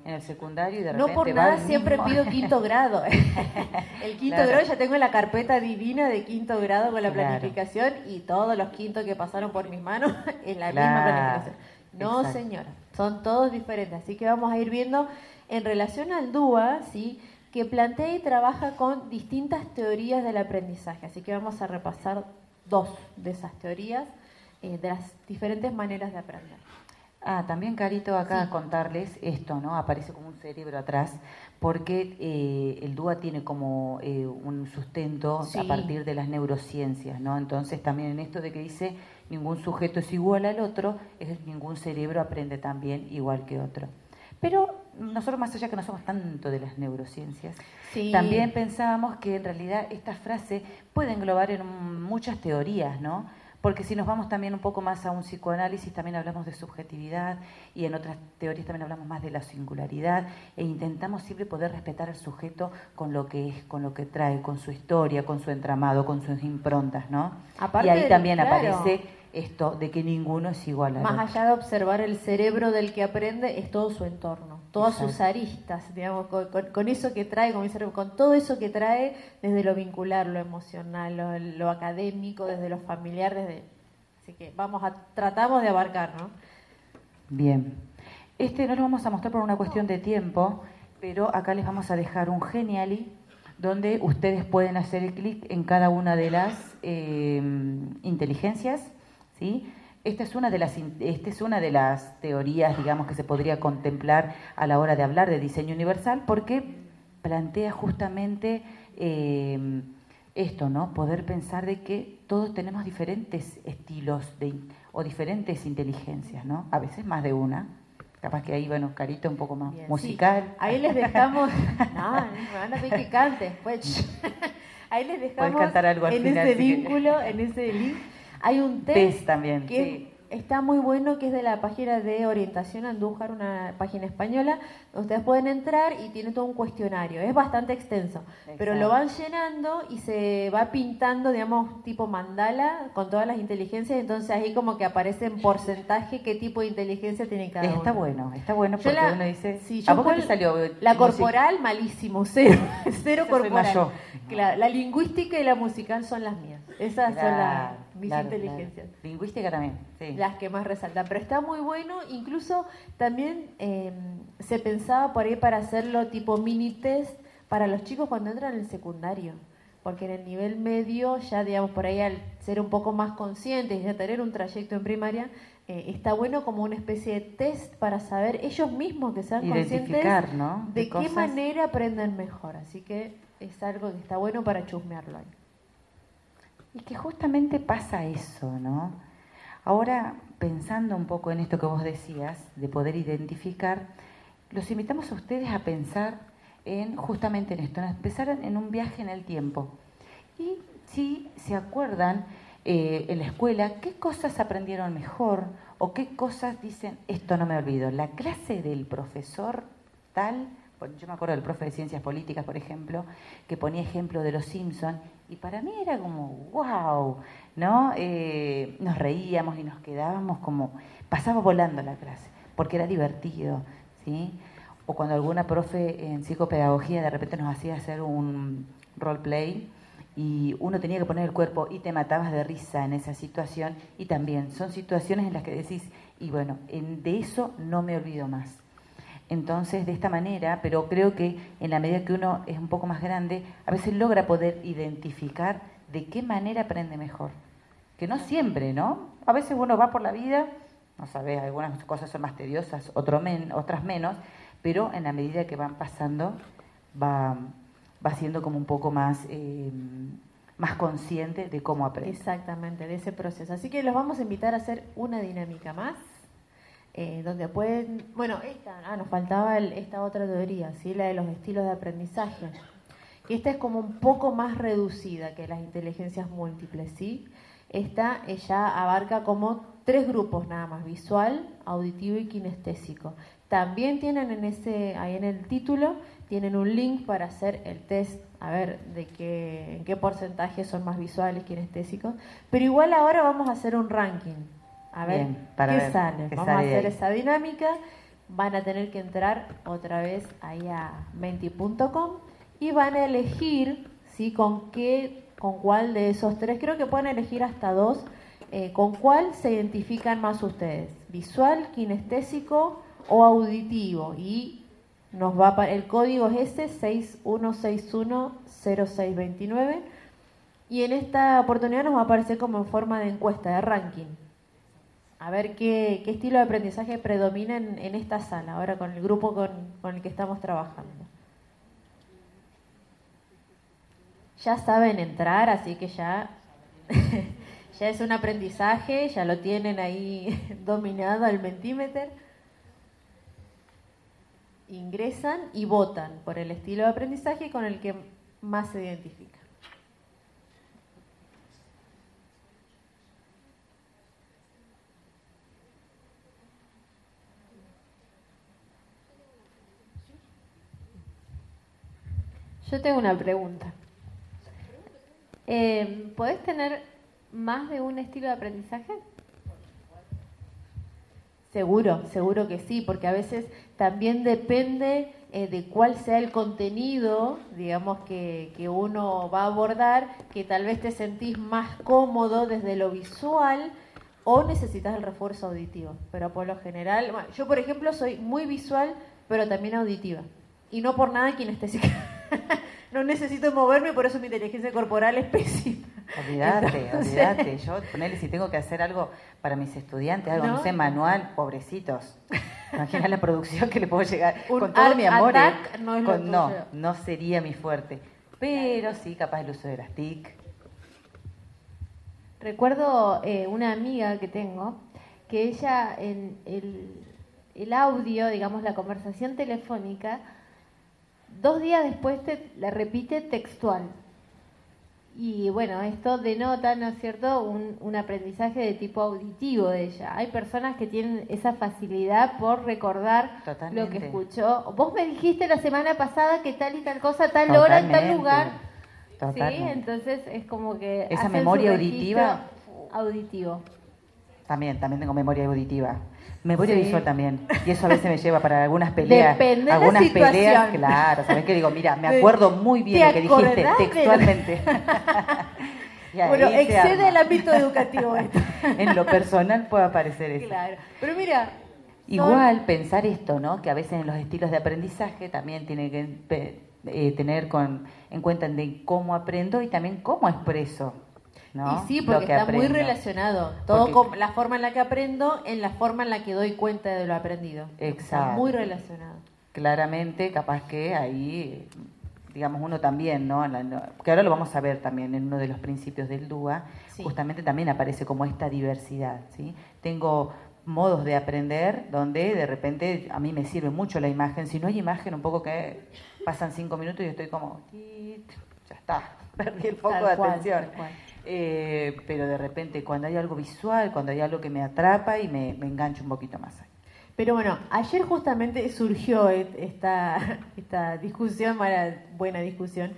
en el secundario y de repente. No por nada siempre pido quinto grado. el quinto grado ya tengo la carpeta divina de quinto grado con la planificación y todos los quintos que pasaron por mis manos en la misma planificación. No, señora, son todos diferentes. Así que vamos a ir viendo en relación al DUA, ¿sí? que plantea y trabaja con distintas teorías del aprendizaje. Así que vamos a repasar dos de esas teorías, eh, de las diferentes maneras de aprender. Ah, también Carito acá contarles esto, ¿no? Aparece como un cerebro atrás, porque eh, el DUA tiene como eh, un sustento a partir de las neurociencias, ¿no? Entonces también en esto de que dice ningún sujeto es igual al otro, es ningún cerebro aprende también igual que otro. Pero nosotros más allá que no somos tanto de las neurociencias, también pensábamos que en realidad esta frase puede englobar en muchas teorías, ¿no? Porque si nos vamos también un poco más a un psicoanálisis, también hablamos de subjetividad y en otras teorías también hablamos más de la singularidad e intentamos siempre poder respetar al sujeto con lo que es, con lo que trae, con su historia, con su entramado, con sus improntas, ¿no? y ahí también aparece esto de que ninguno es igual a Más allá de observar el cerebro del que aprende, es todo su entorno, todas sus aristas, digamos, con, eso que trae, con, con todo eso que trae desde lo vincular, lo emocional, lo, académico, desde lo familiar, desde... Así que vamos a, tratamos de abarcar, ¿no? Bien. Este no lo vamos a mostrar por una cuestión de tiempo, pero acá les vamos a dejar un Geniali donde ustedes pueden hacer clic en cada una de las eh, inteligencias ¿sí? Esta es, una de las, esta es una de las teorías, digamos, que se podría contemplar a la hora de hablar de diseño universal, porque plantea justamente eh, esto, ¿no? Poder pensar de que todos tenemos diferentes estilos de, o diferentes inteligencias, ¿no? A veces más de una. Capaz que ahí, bueno, carito un poco más musical. Ahí les dejamos. no, me van a pedir que cante pues. Ahí les dejamos cantar algo en ese vínculo, en ese link hay un test, también, que está muy bueno, que es de la página de Orientación Andújar, una página española. Ustedes pueden entrar y tiene todo un cuestionario. Es bastante extenso, pero lo van llenando y se va pintando, digamos, tipo mandala con todas las inteligencias. Entonces ahí como que aparece en porcentaje qué tipo de inteligencia tiene cada uno. Está bueno, está bueno porque uno dice... ¿A poco te salió? La corporal, malísimo, cero. cero corporal. la lingüística y la musical son las mías. Esas son las mis inteligencias. Lingüística también, sí. Las que más resaltan. Pero está muy bueno, incluso también em, se pensaba por ahí para hacerlo tipo mini test para los chicos cuando entran en el secundario. Porque en el nivel medio, ya digamos por ahí al ser un poco más conscientes y ya tener un trayecto en primaria, eh, está bueno como una especie de test para saber ellos mismos que sean conscientes de, qué manera aprenden mejor. Así que es algo que está bueno para chusmearlo ahí. Y que justamente pasa eso, ¿no? Ahora, pensando un poco en esto que vos decías, de poder identificar, los invitamos a ustedes a pensar en justamente en esto, en empezar en un viaje en el tiempo. Y si se acuerdan eh, en la escuela, qué cosas aprendieron mejor o qué cosas dicen, esto no me olvido. La clase del profesor tal yo me acuerdo del profe de ciencias políticas, por ejemplo, que ponía ejemplo de los Simpson y para mí era como, wow, ¿no? Eh, nos reíamos y nos quedábamos como, pasaba volando la clase, porque era divertido, ¿sí? O cuando alguna profe en psicopedagogía de repente nos hacía hacer un roleplay y uno tenía que poner el cuerpo y te matabas de risa en esa situación y también son situaciones en las que decís, y bueno, de eso no me olvido más. Entonces, de esta manera, pero creo que en la medida que uno es un poco más grande, a veces logra poder identificar de qué manera aprende mejor. Que no siempre, ¿no? A veces uno va por la vida, no sabes, algunas cosas son más tediosas, otras menos, pero en la medida que van pasando, va, va siendo como un poco más, eh, más consciente de cómo aprende. Exactamente, de ese proceso. Así que los vamos a invitar a hacer una dinámica más. Eh, donde pueden, bueno, esta, ah, nos faltaba esta otra teoría, ¿sí? la de los estilos de aprendizaje. Esta es como un poco más reducida que las inteligencias múltiples, ¿sí? Esta ya abarca como tres grupos nada más, visual, auditivo y kinestésico. También tienen en ese, ahí en el título, tienen un link para hacer el test, a ver de qué, en qué porcentaje son más visuales, kinestésicos. Pero igual ahora vamos a hacer un ranking, a ver qué sale. Vamos a hacer esa dinámica van a tener que entrar otra vez ahí a menti.com y van a elegir ¿sí? con qué, con cuál de esos tres, creo que pueden elegir hasta dos, eh, con cuál se identifican más ustedes, visual, kinestésico o auditivo. Y nos va el código es ese 61610629 y en esta oportunidad nos va a aparecer como en forma de encuesta, de ranking. A ver qué, estilo de aprendizaje predomina en, esta sala, ahora con el grupo con, con el que estamos trabajando. Ya saben entrar, así que ya, ya es un aprendizaje, ya lo tienen ahí dominado al mentímetro ingresan y votan por el estilo de aprendizaje con el que más se identifica. Yo tengo una pregunta. Eh, ¿Podés tener más de un estilo de aprendizaje? Seguro, seguro que sí, porque a veces también depende eh, de cuál sea el contenido, digamos, que, que, uno va a abordar, que tal vez te sentís más cómodo desde lo visual o necesitas el refuerzo auditivo. Pero por lo general, yo por ejemplo soy muy visual, pero también auditiva. Y no por nada kinestésica. no necesito moverme, por eso mi inteligencia corporal es pésima. Olvídate, olvídate. Yo, ponele, si tengo que hacer algo para mis estudiantes, algo, no, sé, manual, pobrecitos. Imagina la producción que le puedo llegar. con todo mi amor. ¿eh? No, no, no sería mi fuerte. Pero sí, capaz el uso de las TIC. Recuerdo eh, una amiga que tengo, que ella en el, el audio, digamos, la conversación telefónica, Dos días después te la repite textual. Y bueno, esto denota, ¿no es cierto?, un, aprendizaje de tipo auditivo de ella. Hay personas que tienen esa facilidad por recordar lo que escuchó. Vos me dijiste la semana pasada que tal y tal cosa, tal hora, en tal lugar. Sí, entonces es como que... Esa memoria auditiva. Auditivo. También, también tengo memoria auditiva. Memoria visual también. Y eso a veces me lleva para algunas peleas. Depende algunas de la peleas, claro. ¿Sabes qué digo? Mira, me acuerdo muy bien lo que dijiste textualmente. bueno, excede el ámbito educativo esto. en lo personal puede aparecer eso. Claro. Pero mira. Igual pensar esto, ¿no? Que a veces en los estilos de aprendizaje también tiene que eh, tener con, en cuenta de cómo aprendo y también cómo expreso. Y sí, porque está muy relacionado. Todo con la forma en la que aprendo, en la forma en la que doy cuenta de lo aprendido. Exacto. Está muy relacionado. Claramente, capaz que ahí, digamos, uno también, ¿no? Que ahora lo vamos a ver también en uno de los principios del DUA, justamente también aparece como esta diversidad, ¿sí? Tengo modos de aprender donde de repente a mí me sirve mucho la imagen. Si no hay imagen, un poco que pasan cinco minutos y estoy como, ya está, perdí el foco de atención. Eh, pero de repente cuando hay algo visual, cuando hay algo que me atrapa y me, engancho un poquito más. Pero bueno, ayer justamente surgió esta, esta discusión, buena discusión,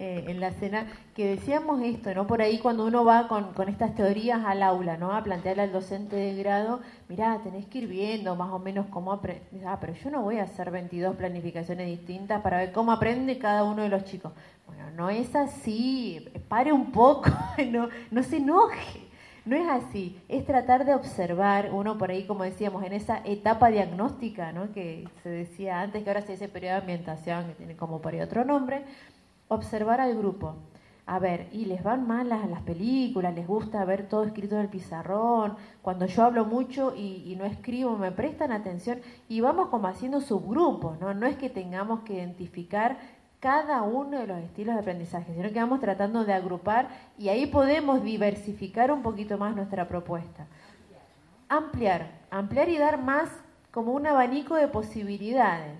eh, en la cena, que decíamos esto, ¿no? Por ahí cuando uno va con, con, estas teorías al aula, ¿no? A plantearle al docente de grado, mirá, tenés que ir viendo más o menos cómo aprende. Ah, pero yo no voy a hacer 22 planificaciones distintas para ver cómo aprende cada uno de los chicos. Bueno, no es así, pare un poco, no, no se enoje. No es así, es tratar de observar, uno por ahí, como decíamos, en esa etapa diagnóstica, ¿no? que se decía antes, que ahora se dice periodo de ambientación, que tiene como por ahí otro nombre, observar al grupo. A ver, y les van mal las, las películas, les gusta ver todo escrito en el pizarrón, cuando yo hablo mucho y, y, no escribo, me prestan atención y vamos como haciendo subgrupos, ¿no? No es que tengamos que identificar cada uno de los estilos de aprendizaje, sino que vamos tratando de agrupar y ahí podemos diversificar un poquito más nuestra propuesta. Ampliar, ampliar y dar más como un abanico de posibilidades.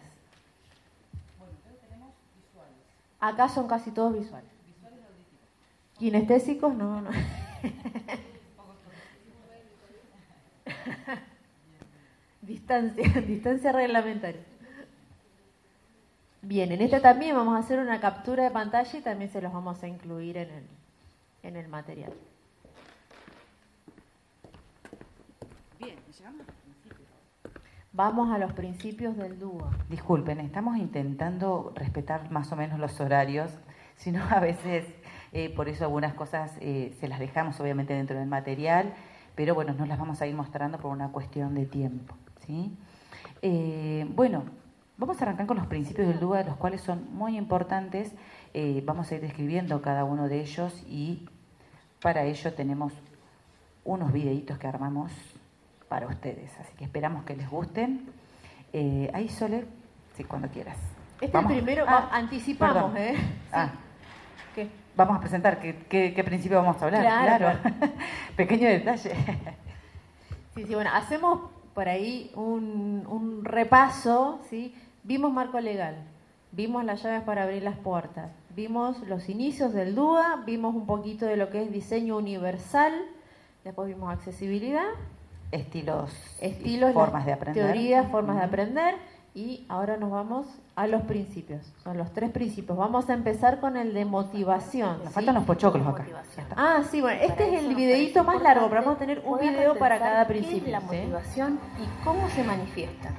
Acá son casi todos visuales. Kinestésicos, no, no. distancia, distancia reglamentaria. Bien, en este también vamos a hacer una captura de pantalla y también se los vamos a incluir en el, en el material. Bien, Vamos a los principios del dúo. Disculpen, estamos intentando respetar más o menos los horarios, si no a veces eh, por eso algunas cosas eh, se las dejamos obviamente dentro del material, pero bueno, nos las vamos a ir mostrando por una cuestión de tiempo. ¿sí? Eh, bueno, vamos a arrancar con los principios del DUA, los cuales son muy importantes. vamos a ir describiendo cada uno de ellos y para ello tenemos unos videitos que armamos para ustedes. Así que esperamos que les gusten. Eh, ahí, Sole, sí, cuando quieras. Este primero, ah, anticipamos, ¿eh? Ah. ¿Qué? Vamos a presentar qué, principio vamos a hablar. Claro. Pequeño detalle. sí, sí, bueno, hacemos por ahí un, un repaso, ¿sí? Vimos marco legal, vimos las llaves para abrir las puertas, vimos los inicios del DUA, vimos un poquito de lo que es diseño universal, después vimos accesibilidad, estilos, estilos formas de aprender. Teorías, formas de aprender. Y ahora nos vamos a los principios. Son los tres principios. Vamos a empezar con el de motivación. Nos faltan los pochoclos acá. Ah, sí, bueno, este es el videito más largo, pero vamos a tener un video para cada principio. la motivación y cómo se manifiesta.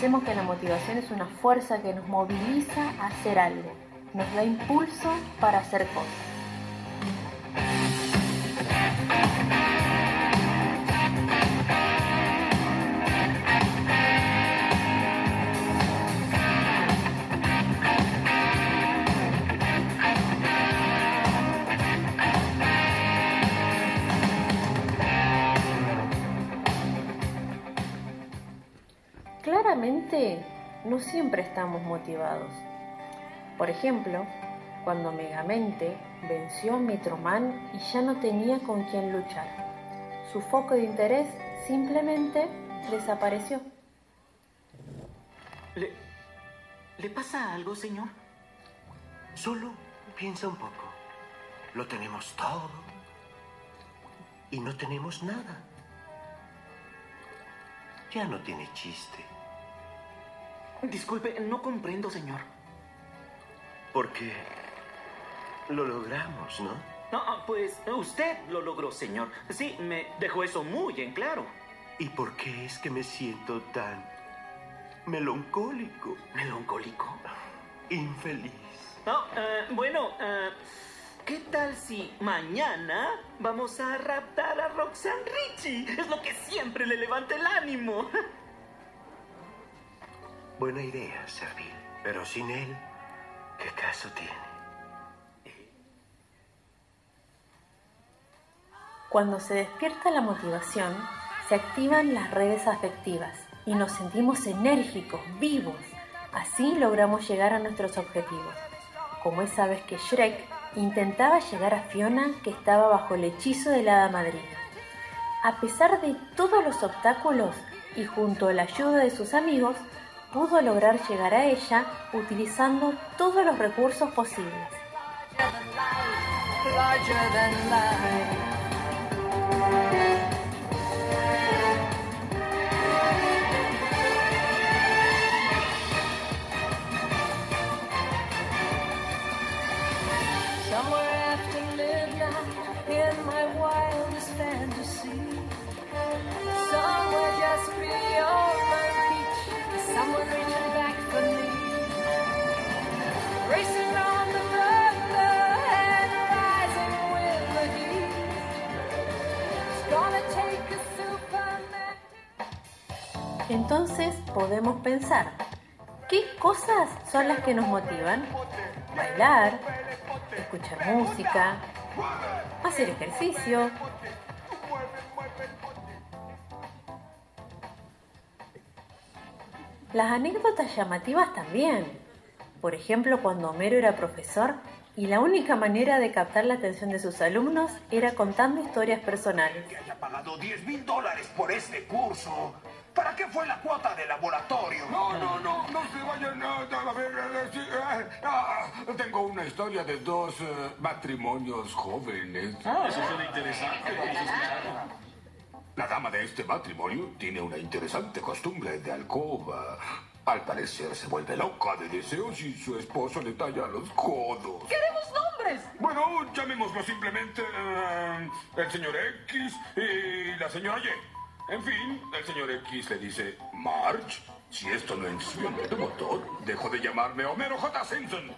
Pensemos que la motivación es una fuerza que nos moviliza a hacer algo, nos da impulso para hacer cosas. No siempre estamos motivados. Por ejemplo, cuando Megamente venció a Metroman y ya no tenía con quién luchar. Su foco de interés simplemente desapareció. ¿Le, ¿Le pasa algo, señor? Solo piensa un poco. Lo tenemos todo y no tenemos nada. Ya no tiene chiste. Disculpe, no comprendo, señor. Porque lo logramos, ¿no? No, pues usted lo logró, señor. Sí, me dejó eso muy en claro. ¿Y por qué es que me siento tan melancólico? ¿Melancólico? Infeliz. No, eh, bueno, eh, ¿qué tal si mañana vamos a raptar a Roxanne Richie? Es lo que siempre le levanta el ánimo. Buena idea, Servil. Pero sin él, ¿qué caso tiene? Cuando se despierta la motivación, se activan las redes afectivas y nos sentimos enérgicos, vivos. Así logramos llegar a nuestros objetivos. Como esa vez que Shrek intentaba llegar a Fiona que estaba bajo el hechizo de la hada madrina. A pesar de todos los obstáculos y junto a la ayuda de sus amigos, pudo lograr llegar a ella utilizando todos los recursos posibles. Entonces podemos pensar, ¿qué cosas son las que nos motivan? Bailar, escuchar música, hacer ejercicio. Las anécdotas llamativas también. Por ejemplo, cuando Homero era profesor y la única manera de captar la atención de sus alumnos era contando historias personales. Que haya pagado 10 mil dólares por este curso. ¿Para qué fue la cuota de laboratorio? No, no, no, no se vayan a, a ver. Ah, tengo una historia de dos eh, matrimonios jóvenes. Ah, eso suena interesante. La dama de este matrimonio tiene una interesante costumbre de alcoba. Al parecer se vuelve loca de deseos y su esposo le talla los codos. ¡Queremos nombres! Bueno, llamémoslo simplemente eh, el señor X y la señora Y. En fin, el señor X le dice, Marge, si esto no enciende tu motor, dejo de llamarme Homero J. Simpson.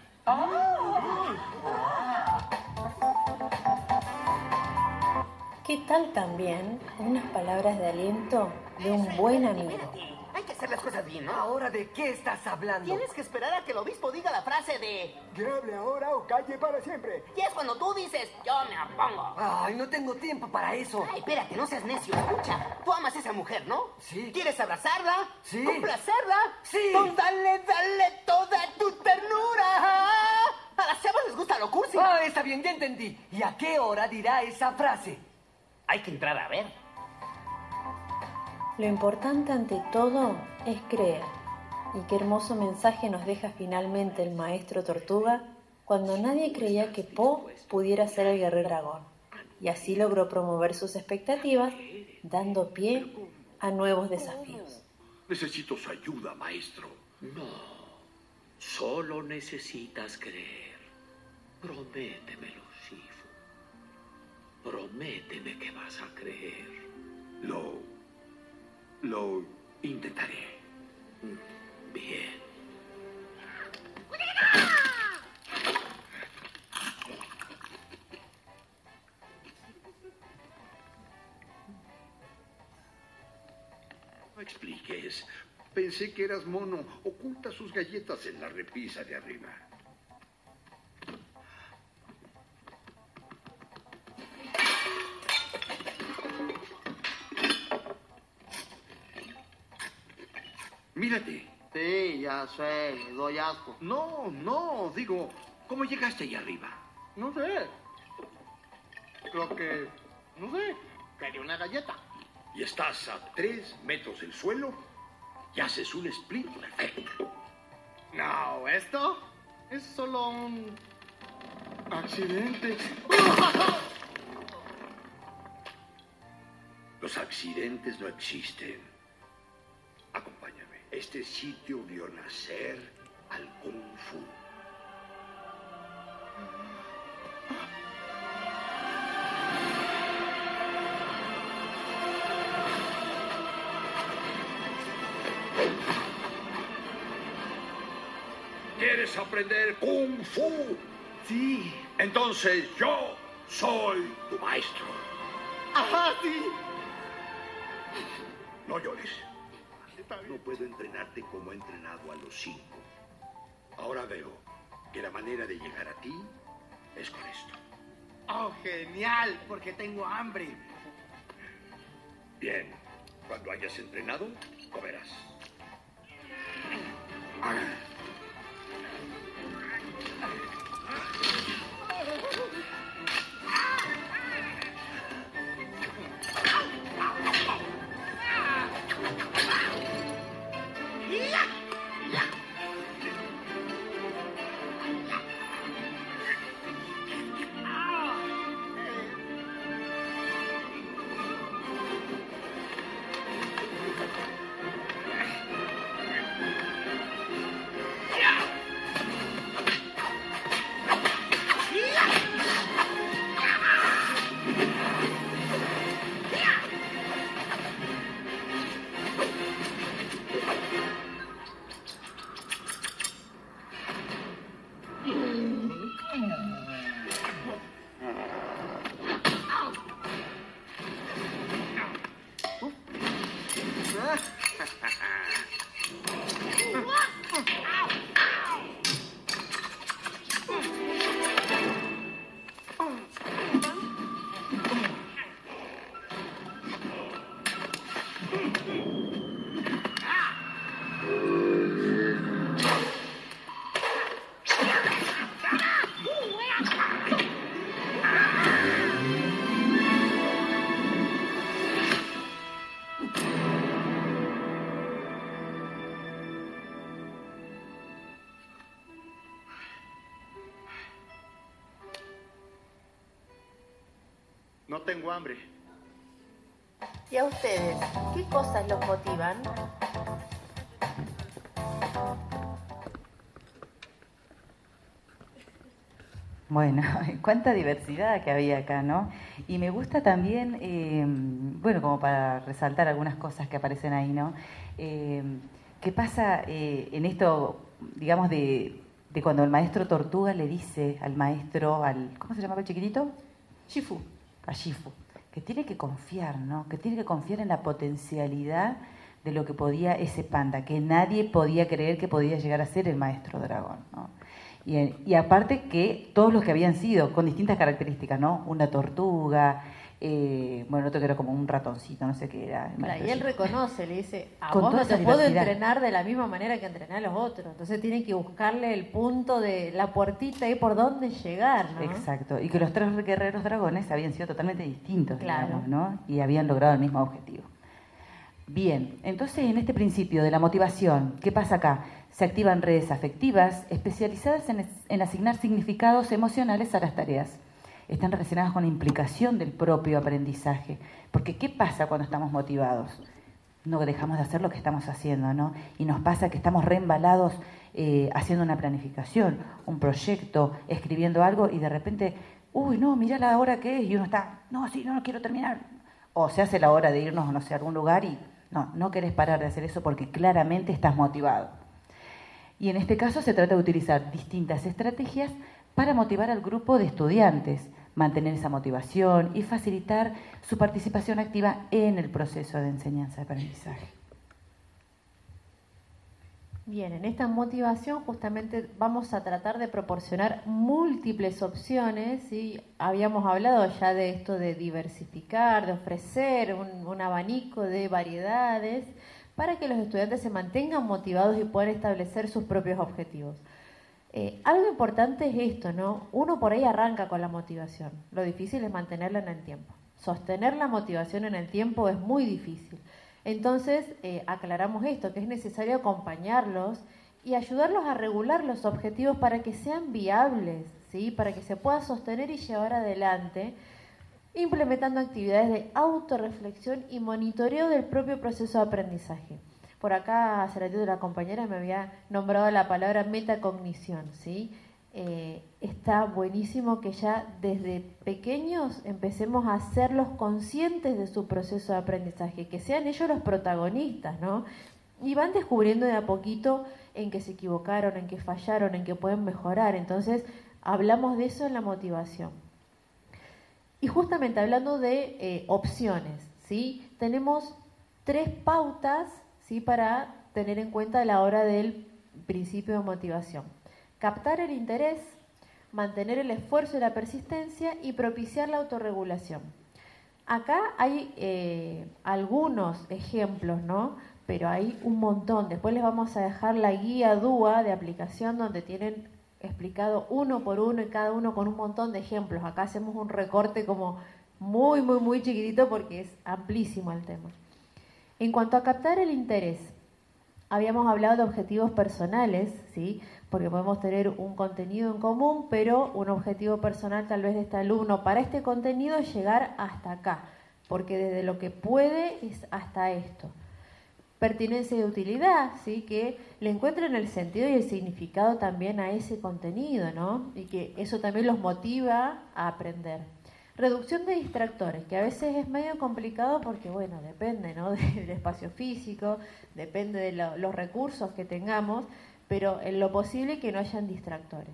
¿Qué tal también unas palabras de aliento de un buen amigo? Hay que hacer las cosas bien, ¿no? ¿Ahora de qué estás hablando? Tienes que esperar a que el obispo diga la frase de... Que hable ahora o calle para siempre. Y es cuando tú dices, yo me opongo. Ay, no tengo tiempo para eso. Ay, espérate, no seas necio. Escucha, tú amas a esa mujer, ¿no? Sí. ¿Quieres abrazarla? Sí. ¿Complacerla? Sí. Pues dale, dale toda tu ternura. A las chavas les gusta lo cursi. Ah, está bien, ya entendí. ¿Y a qué hora dirá esa frase? Hay que entrar a ver. Lo importante ante todo es creer. Y qué hermoso mensaje nos deja finalmente el maestro Tortuga cuando nadie creía que Po pudiera ser el guerrero dragón. Y así logró promover sus expectativas, dando pie a nuevos desafíos. Necesito su ayuda, maestro. No, solo necesitas creer. Prométemelo, Shifu. Prométeme que vas a creer. Lo... lo intentaré. Bien. No expliques. Pensé que eras mono. Oculta sus galletas en la repisa de arriba. Mírate. Sí, ya sé, doy asco. No, no, digo, ¿cómo llegaste ahí arriba? No sé. Creo que. No sé. Pedí una galleta. Y estás a tres metros del suelo y haces un split perfecto. No, esto es solo un. accidente. Los accidentes no existen. Acompáñame. Este sitio vio nacer al Kung Fu. ¿Quieres aprender Kung Fu? Sí. Entonces yo soy tu maestro. Ajá, sí. No llores. No puedo entrenarte como he entrenado a los cinco. Ahora veo que la manera de llegar a ti es con esto. Oh, genial, porque tengo hambre. Bien, cuando hayas entrenado, comerás. No tengo hambre. ¿Y a ustedes qué cosas los motivan? Bueno, cuánta diversidad que había acá, ¿no? Y me gusta también, eh, bueno, como para resaltar algunas cosas que aparecen ahí, ¿no? Eh, ¿Qué pasa eh, en esto, digamos, de, de, cuando el maestro Tortuga le dice al maestro, al ¿cómo se llamaba el chiquitito? Shifu. A Shifu, que tiene que confiar, ¿no? Que tiene que confiar en la potencialidad de lo que podía ese panda, que nadie podía creer que podía llegar a ser el maestro dragón, ¿no? Y, aparte que todos los que habían sido, con distintas características, ¿no? Una tortuga, eh, bueno, otro que era como un ratoncito, no sé qué era. y él reconoce, le dice, a vos no te puedo entrenar de la misma manera que entrené a los otros. Entonces tiene que buscarle el punto de la puertita y por dónde llegar, ¿no? Exacto. Y que los tres guerreros dragones habían sido totalmente distintos, digamos, ¿no? Y habían logrado el mismo objetivo. Bien, entonces en este principio de la motivación, ¿qué pasa acá? Se activan redes afectivas especializadas en, asignar significados emocionales a las tareas. Están relacionadas con la implicación del propio aprendizaje. Porque ¿qué pasa cuando estamos motivados? No dejamos de hacer lo que estamos haciendo, ¿no? Y nos pasa que estamos reembalados eh, haciendo una planificación, un proyecto, escribiendo algo y de repente, uy, no, mira la hora que es y uno está, no, sí, no, no quiero terminar. O se hace la hora de irnos, no sé, a algún lugar y no, no querés parar de hacer eso porque claramente estás motivado. Y en este caso se trata de utilizar distintas estrategias para motivar al grupo de estudiantes, mantener esa motivación y facilitar su participación activa en el proceso de enseñanza-aprendizaje. Bien, en esta motivación justamente vamos a tratar de proporcionar múltiples opciones. y Habíamos hablado ya de esto de diversificar, de ofrecer un abanico de variedades para que los estudiantes se mantengan motivados y puedan establecer sus propios objetivos. Eh, algo importante es esto, ¿no? Uno por ahí arranca con la motivación. Lo difícil es mantenerla en el tiempo. Sostener la motivación en el tiempo es muy difícil. Entonces, eh, aclaramos esto, que es necesario acompañarlos y ayudarlos a regular los objetivos para que sean viables, ¿sí? Para que se pueda sostener y llevar adelante implementando actividades de autorreflexión y monitoreo del propio proceso de aprendizaje. Por acá, hace de la compañera me había nombrado la palabra metacognición, ¿sí? Eh, está buenísimo que ya desde pequeños empecemos a hacerlos conscientes de su proceso de aprendizaje, que sean ellos los protagonistas, ¿no? Y van descubriendo de a poquito en que se equivocaron, en que fallaron, en que pueden mejorar. Entonces, hablamos de eso en la motivación. Y justamente hablando de eh, opciones, ¿sí? tenemos tres pautas ¿sí? para tener en cuenta la hora del principio de motivación. Captar el interés, mantener el esfuerzo y la persistencia y propiciar la autorregulación. Acá hay eh, algunos ejemplos, ¿no? Pero hay un montón. Después les vamos a dejar la guía DUA de aplicación donde tienen explicado uno por uno y cada uno con un montón de ejemplos. Acá hacemos un recorte como muy, muy, muy chiquitito porque es amplísimo el tema. En cuanto a captar el interés, habíamos hablado de objetivos personales, ¿sí? porque podemos tener un contenido en común, pero un objetivo personal tal vez de este alumno para este contenido es llegar hasta acá, porque desde lo que puede es hasta esto pertinencia y utilidad, ¿sí? que le encuentren el sentido y el significado también a ese contenido, ¿no? Y que eso también los motiva a aprender. Reducción de distractores, que a veces es medio complicado porque, bueno, depende, ¿no? Del espacio físico, depende de los recursos que tengamos, pero en lo posible que no hayan distractores.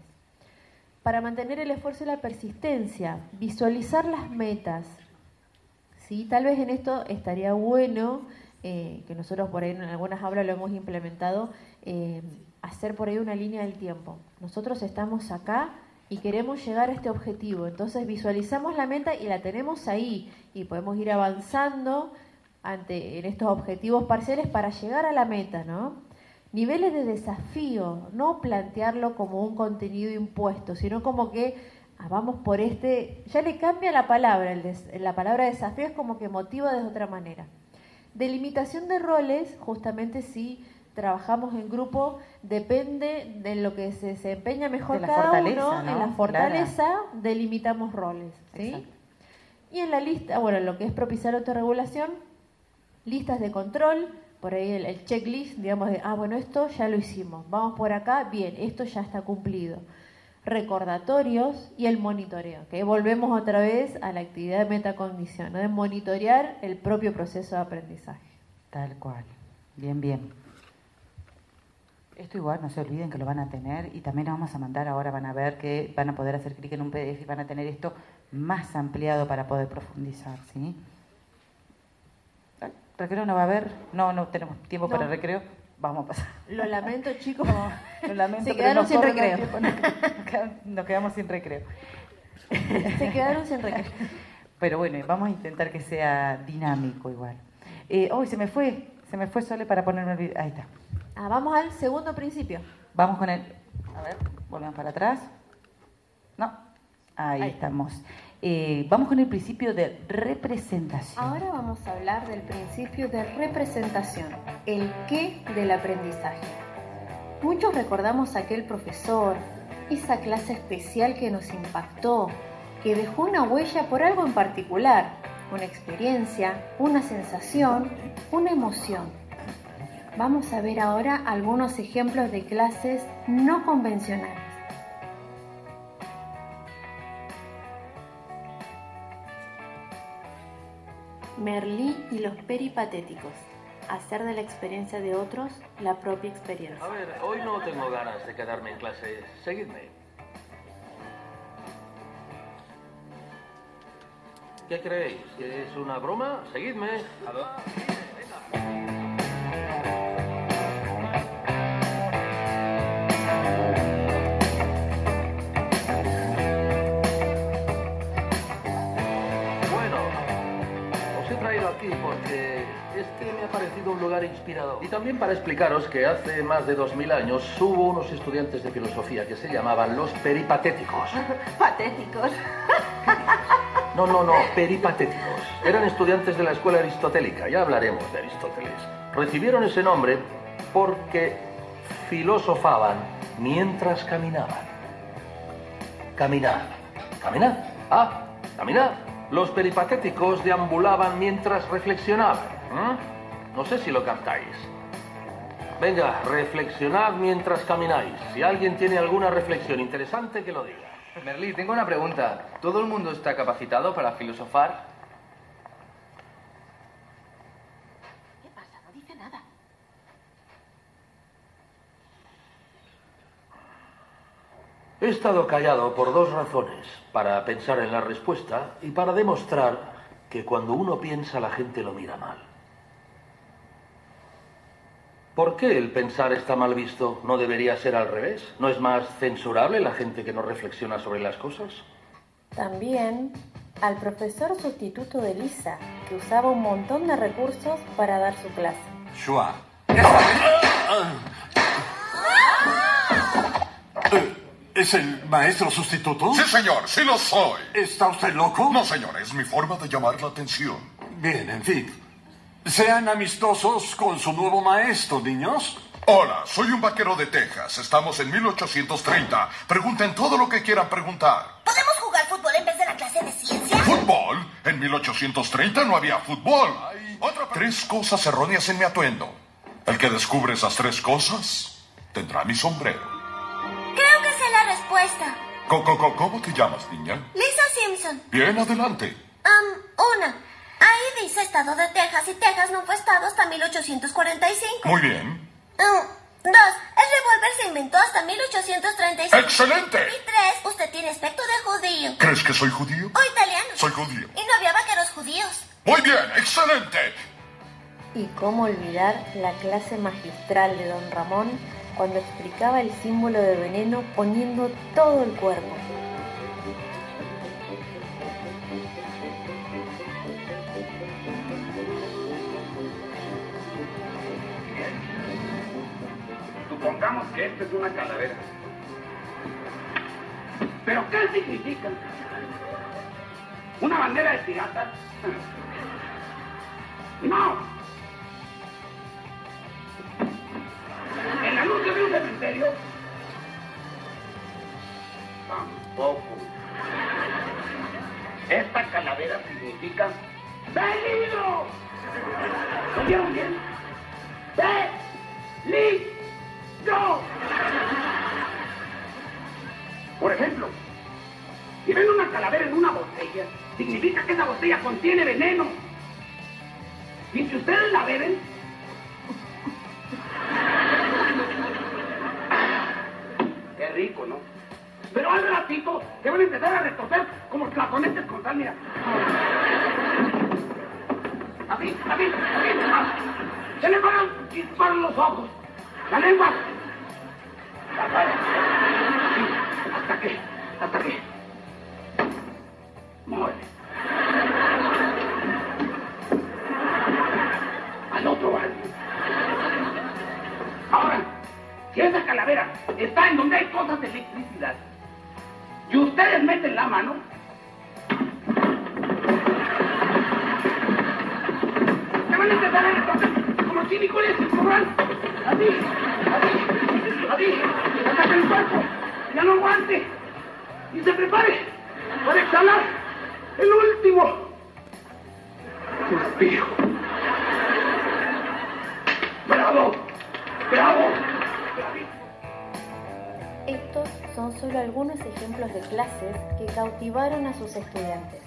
Para mantener el esfuerzo y la persistencia, visualizar las metas, ¿sí? Tal vez en esto estaría bueno eh, que nosotros por ahí en algunas aulas lo hemos implementado, eh, hacer por ahí una línea del tiempo. Nosotros estamos acá y queremos llegar a este objetivo, entonces visualizamos la meta y la tenemos ahí y podemos ir avanzando ante, en estos objetivos parciales para llegar a la meta, ¿no? Niveles de desafío, no plantearlo como un contenido impuesto, sino como que ah, vamos por este, ya le cambia la palabra, la palabra desafío es como que motiva de otra manera. Delimitación de roles, justamente si trabajamos en grupo, depende de lo que se desempeña mejor cada uno. En la fortaleza delimitamos roles. ¿sí? Y en la lista, bueno, lo que es propiciar autorregulación, listas de control, por ahí el, el checklist, digamos, de, ah, bueno, esto ya lo hicimos, vamos por acá, bien, esto ya está cumplido. Recordatorios y el monitoreo, que volvemos otra vez a la actividad de metacognición, ¿no? de monitorear el propio proceso de aprendizaje. Tal cual. Bien, bien. Esto igual, no se olviden que lo van a tener y también lo vamos a mandar, ahora van a ver que van a poder hacer clic en un PDF y van a tener esto más ampliado para poder profundizar, ¿sí? ¿Recreo no va a haber? No, no tenemos tiempo para No. recreo. Vamos a pasar. Lo lamento, chicos. Lo lamento, Se quedaron sin recreo. tiempo, nos quedamos- Nos quedamos sin recreo. Se quedaron sin recreo. Pero bueno, vamos a intentar que sea dinámico igual. Eh, ¡Uy, se me fue! Se me fue Sole para ponerme el video. Ahí está. Ah, vamos al segundo principio. Vamos con el... A ver, volvemos para atrás. No, ahí, Ahí. estamos. Eh, vamos con el principio de representación. Ahora vamos a hablar del principio de representación, el qué del aprendizaje. Muchos recordamos a aquel profesor, esa clase especial que nos impactó, que dejó una huella por algo en particular, una experiencia, una sensación, una emoción. Vamos a ver ahora algunos ejemplos de clases no convencionales. Merlí y los peripatéticos. Hacer de la experiencia de otros la propia experiencia. A ver, hoy no tengo ganas de quedarme en clase. Seguidme. ¿Qué creéis? ¿Que es una broma? Seguidme. Parecido un lugar inspirador. Y también para explicaros que hace más de 2000 años hubo unos estudiantes de filosofía que se llamaban los peripatéticos. Patéticos. No, no, no, peripatéticos. Eran estudiantes de la escuela aristotélica, ya hablaremos de Aristóteles. Recibieron ese nombre porque filosofaban mientras caminaban. Caminar. ¿Caminar? Ah, caminar. Los peripatéticos deambulaban mientras reflexionaban. ¿m? No sé si lo captáis. Venga, reflexionad mientras camináis. Si alguien tiene alguna reflexión interesante, que lo diga. Merlí, tengo una pregunta. ¿Todo el mundo está capacitado para filosofar? ¿Qué pasa? No dice nada. He estado callado por dos razones. Para pensar en la respuesta y para demostrar que cuando uno piensa la gente lo mira mal. ¿Por qué el pensar está mal visto? ¿No debería ser al revés? ¿No es más censurable la gente que no reflexiona sobre las cosas? También al profesor sustituto de Lisa, que usaba un montón de recursos para dar su clase. Schwa. ¿Es el maestro sustituto? Sí, señor, sí lo soy. ¿Está usted loco? No, señor, es mi forma de llamar la atención. Bien, en fin. Sean amistosos con su nuevo maestro, niños. Hola, soy un vaquero de Texas. Estamos en 1830. Pregunten todo lo que quieran preguntar. ¿Podemos jugar fútbol en vez de la clase de ciencia? ¿Fútbol? En 1830 no había fútbol. Otra tres cosas erróneas en mi atuendo. El que descubre esas tres cosas tendrá mi sombrero. Creo que sé la respuesta. Co- ¿Cómo te llamas, niña? Lisa Simpson. Bien, adelante. Um, una. Ahí dice estado de Texas y Texas no fue estado hasta 1845. Muy bien. Um, dos. El revólver se inventó hasta 1835. ¡Excelente! Y tres. Usted tiene aspecto de judío. ¿Crees que soy judío? O italiano. Soy judío. Y no había vaqueros judíos. Muy bien, excelente. Y cómo olvidar la clase magistral de don Ramón cuando explicaba el símbolo de veneno poniendo todo el cuerpo. Supongamos que esta es una calavera. ¿Pero qué significa? ¿Una bandera de piratas? ¡No! ¿El anuncio de un cementerio? Tampoco. Esta calavera significa ¡Peligro! ¿Lo vieron bien? significa que esa botella contiene veneno. Y si ustedes la beben, qué rico, ¿no? Pero al ratito te van a empezar a retorcer como platonetes con sal, mira. Así, así, así. ah. Se le van a disparar los ojos, la lengua. La hasta que, hasta que. Al otro baño. Ahora, si esa calavera está en donde hay cosas de electricidad y ustedes meten la mano, se van a empezar a retorcer como si Nicolás el corral. Así, así, así, hasta que el cuerpo ya no aguante y se prepare para exhalar el último suspiro. ¡Bravo! ¡Bravo! Estos son solo algunos ejemplos de clases que cautivaron a sus estudiantes.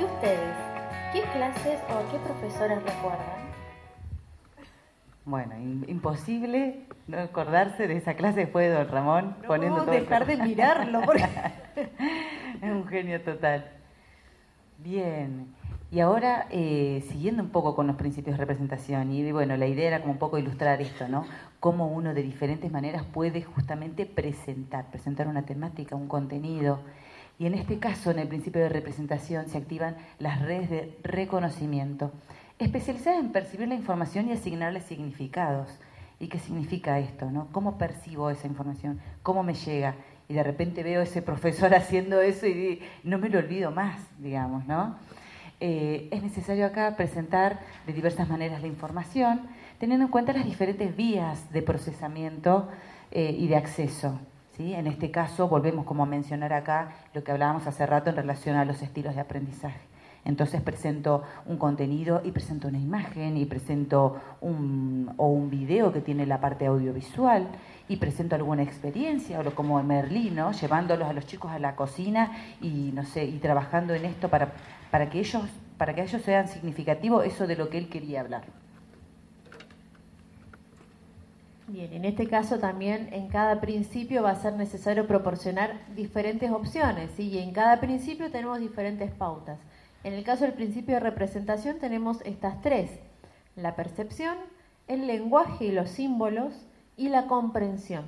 ¿Y ustedes? ¿Qué clases o a qué profesores recuerdan? Bueno, im- imposible no acordarse de esa clase después de Don Ramón No poniendo podemos todo el dejar de mirarlo, porque- es un genio total. Bien, y ahora eh, siguiendo un poco con los principios de representación, y bueno, la idea era como un poco ilustrar esto, ¿no? Cómo uno de diferentes maneras puede justamente presentar, presentar una temática, un contenido. Y en este caso, en el principio de representación, se activan las redes de reconocimiento, especializadas en percibir la información y asignarle significados. ¿Y qué significa esto? ¿no? ¿Cómo percibo esa información? ¿Cómo me llega? Y de repente veo a ese profesor haciendo eso y no me lo olvido más, digamos, ¿no? Eh, es necesario acá presentar de diversas maneras la información, teniendo en cuenta las diferentes vías de procesamiento eh, y de acceso. ¿sí? En este caso, volvemos como a mencionar acá lo que hablábamos hace rato en relación a los estilos de aprendizaje. Entonces presento un contenido y presento una imagen y presento un, o un video que tiene la parte audiovisual y presento alguna experiencia, o como Merlí, ¿no? llevándolos a los chicos a la cocina y no sé, y trabajando en esto para, para que ellos, para que ellos sean significativo eso de lo que él quería hablar. Bien, en este caso también en cada principio va a ser necesario proporcionar diferentes opciones, ¿sí? y en cada principio tenemos diferentes pautas. En el caso del principio de representación tenemos estas tres, la percepción, el lenguaje y los símbolos y la comprensión.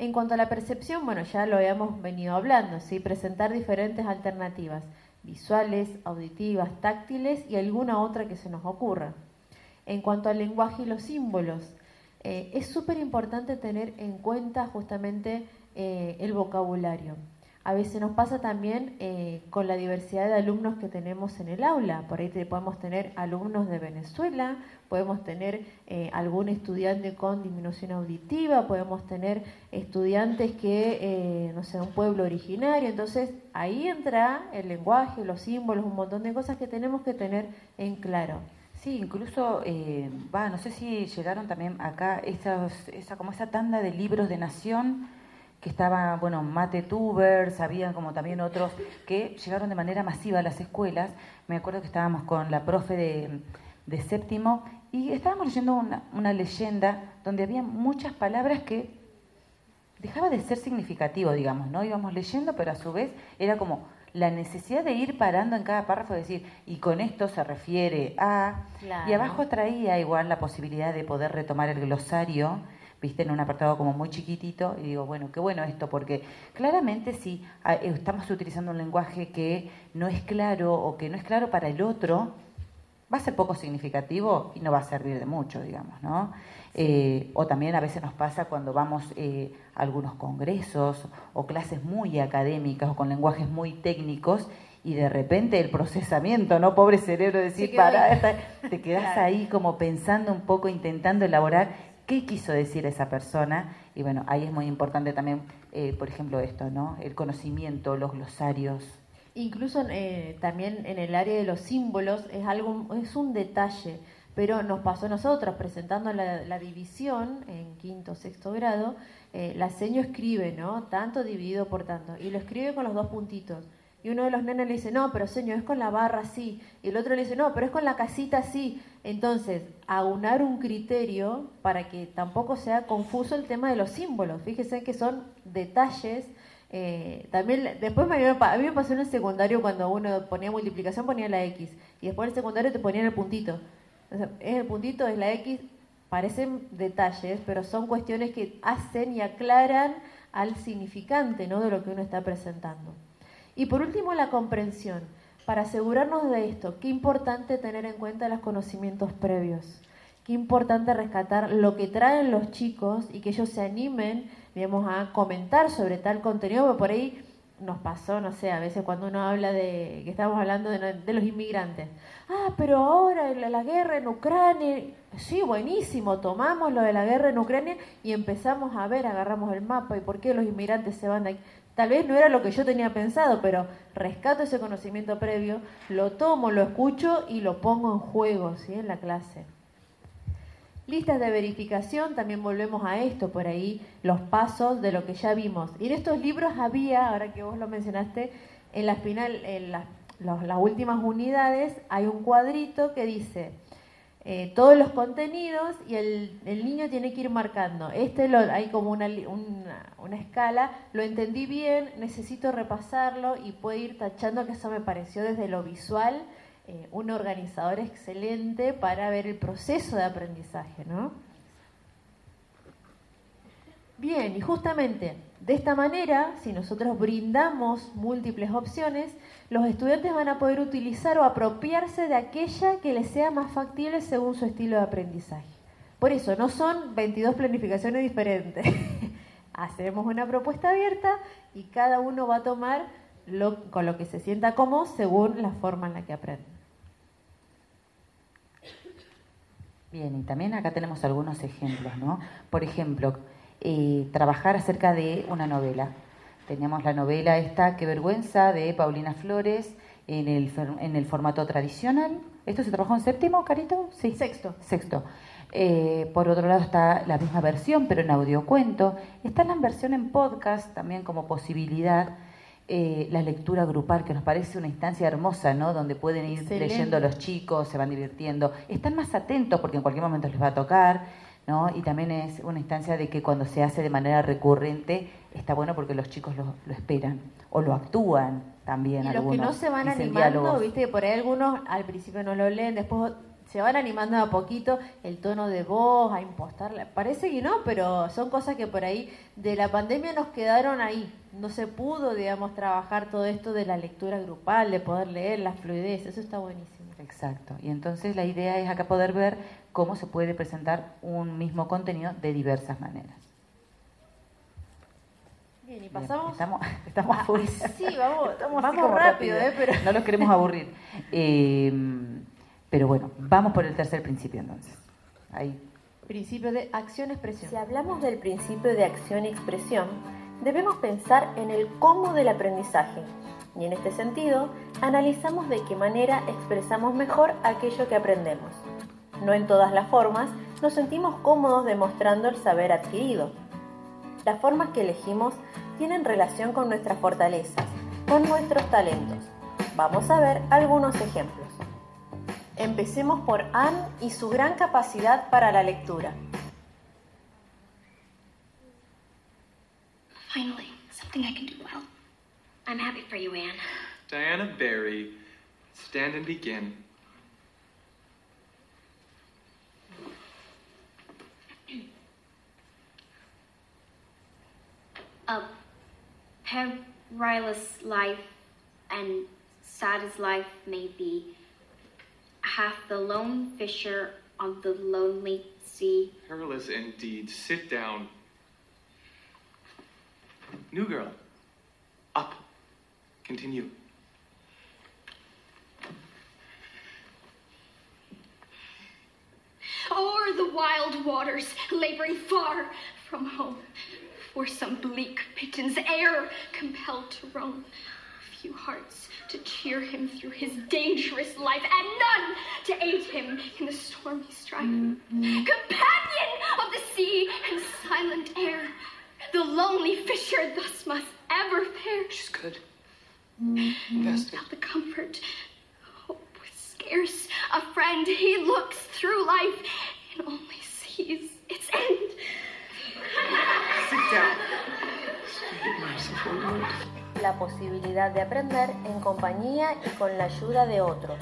En cuanto a la percepción, bueno, ya lo habíamos venido hablando, ¿sí? presentar diferentes alternativas, visuales, auditivas, táctiles y alguna otra que se nos ocurra. En cuanto al lenguaje y los símbolos, eh, es súper importante tener en cuenta justamente eh, el vocabulario. A veces nos pasa también eh, con la diversidad de alumnos que tenemos en el aula. Por ahí te- podemos tener alumnos de Venezuela, podemos tener eh, algún estudiante con disminución auditiva, podemos tener estudiantes que, eh, no sé, un pueblo originario. Entonces ahí entra el lenguaje, los símbolos, un montón de cosas que tenemos que tener en claro. Sí, incluso, eh, va, no sé si llegaron también acá esas, esa, como esa tanda de libros de nación que estaba, bueno, Mate Tubers, habían como también otros que llegaron de manera masiva a las escuelas. Me acuerdo que estábamos con la profe de, de séptimo y estábamos leyendo una, una leyenda donde había muchas palabras que dejaba de ser significativo, digamos, ¿no? Íbamos leyendo, pero a su vez era como la necesidad de ir parando en cada párrafo y decir, y con esto se refiere a... Claro. Y abajo traía igual la posibilidad de poder retomar el glosario, viste, en un apartado como muy chiquitito, y digo, bueno, qué bueno esto, porque claramente si ah, eh, estamos utilizando un lenguaje que no es claro o que no es claro para el otro, va a ser poco significativo y no va a servir de mucho, digamos, ¿no? Eh, o también a veces nos pasa cuando vamos eh, a algunos congresos o clases muy académicas o con lenguajes muy técnicos y de repente el procesamiento, ¿no? Pobre cerebro, decir, para, te quedas ahí como pensando un poco, intentando elaborar qué quiso decir esa persona. Y bueno, ahí es muy importante también, eh, por ejemplo, esto, ¿no? El conocimiento, los glosarios. Incluso eh, también en el área de los símbolos es algo, es un detalle, pero nos pasó a nosotros presentando la, la división en quinto, sexto grado, eh, la seño escribe, ¿no? Tanto dividido por tanto, y lo escribe con los dos puntitos. Y uno de los nenes le dice, no, pero señor, es con la barra así, y el otro le dice, no, pero es con la casita así. Entonces, aunar un criterio para que tampoco sea confuso el tema de los símbolos. Fíjese que son detalles. eh, también, después me, a mí me pasó en el secundario cuando uno ponía multiplicación, ponía la X, y después en el secundario te ponían el puntito. Sea, es el puntito, es la X, parecen detalles, pero son cuestiones que hacen y aclaran al significante ¿no? de lo que uno está presentando. Y por último, la comprensión. Para asegurarnos de esto, qué importante tener en cuenta los conocimientos previos. Qué importante rescatar lo que traen los chicos y que ellos se animen, digamos, a comentar sobre tal contenido, porque por ahí nos pasó, no sé, a veces cuando uno habla de, que estamos hablando de, los inmigrantes. Ah, pero ahora la, la guerra en Ucrania, sí, buenísimo, tomamos lo de la guerra en Ucrania y empezamos a ver, agarramos el mapa y por qué los inmigrantes se van de aquí. Tal vez no era lo que yo tenía pensado, pero rescato ese conocimiento previo, lo tomo, lo escucho y lo pongo en juego, ¿sí? En la clase. Listas de verificación, también volvemos a esto por ahí, los pasos de lo que ya vimos. Y en estos libros había, ahora que vos lo mencionaste, en la final, en las, últimas unidades hay un cuadrito que dice eh, todos los contenidos y el, niño tiene que ir marcando. Este lo, hay como una, una escala, lo entendí bien, necesito repasarlo y puede ir tachando que eso me pareció desde lo visual eh, un organizador excelente para ver el proceso de aprendizaje, ¿no? Bien, y justamente de esta manera, si nosotros brindamos múltiples opciones, los estudiantes van a poder utilizar o apropiarse de aquella que les sea más factible según su estilo de aprendizaje. Por eso, no son 22 planificaciones diferentes. Hacemos una propuesta abierta y cada uno va a tomar lo, con lo que se sienta cómodo según la forma en la que aprende. Bien, y también acá tenemos algunos ejemplos, ¿no? Por ejemplo, eh, trabajar acerca de una novela. Tenemos la novela esta, Qué vergüenza, de Paulina Flores, en el, en el formato tradicional. ¿Esto se trabajó en séptimo, Carito? Sí. Sexto. Sexto. Eh, por otro lado está la misma versión, pero en audiocuento. Está la versión en podcast también como posibilidad. eh, la lectura grupal, que nos parece una instancia hermosa, ¿no? Donde pueden ir Excelente. leyendo los chicos, se van divirtiendo. Están más atentos porque en cualquier momento les va a tocar, ¿no? Y también es una instancia de que cuando se hace de manera recurrente está bueno porque los chicos lo, lo esperan o lo actúan también. Y los que algunos, no se van dicen animando, diálogos. viste que por ahí algunos al principio no lo leen, después se van animando a poquito el tono de voz, a impostarla. Parece que no, pero son cosas que por ahí de la pandemia nos quedaron ahí. No se pudo, digamos, trabajar todo esto de la lectura grupal, de poder leer, la fluidez, eso está buenísimo. Exacto. Y entonces la idea es acá poder ver cómo se puede presentar un mismo contenido de diversas maneras. Bien, y Bien, pasamos. Estamos, estamos Ah, sí, vamos, Estamos vamos rápido, rápido. ¿eh? Pero... No los queremos aburrir. Eh, pero bueno, vamos por el tercer principio entonces. Ahí. Principio de acción-expresión. Si hablamos del principio de acción y expresión, debemos pensar en el cómo del aprendizaje. Y en este sentido, analizamos de qué manera expresamos mejor aquello que aprendemos. No en todas las formas nos sentimos cómodos demostrando el saber adquirido. Las formas que elegimos tienen relación con nuestras fortalezas, con nuestros talentos. Vamos a ver algunos ejemplos. Empecemos por Anne y su gran capacidad para la lectura. Finally, something I can do well. I'm happy for you, Anne. Diana Barry, stand and begin. A perilous life and sad as life may be, hath the lone fisher on the lonely sea. Perilous indeed. Sit down. New girl. Up. Continue. O'er the wild waters, laboring far from home, for some bleak pigeon's air compelled to roam. Few hearts to cheer him through his dangerous life, and none to aid him in the stormy strife. Mm-hmm. Companion of the sea and silent air, the lonely fisher thus must ever fare. She's good. Mm-hmm. Without the comfort, hope was scarce. A friend, he looks through life and only sees its end. Sit down. La posibilidad de aprender en compañía y con la ayuda de otros.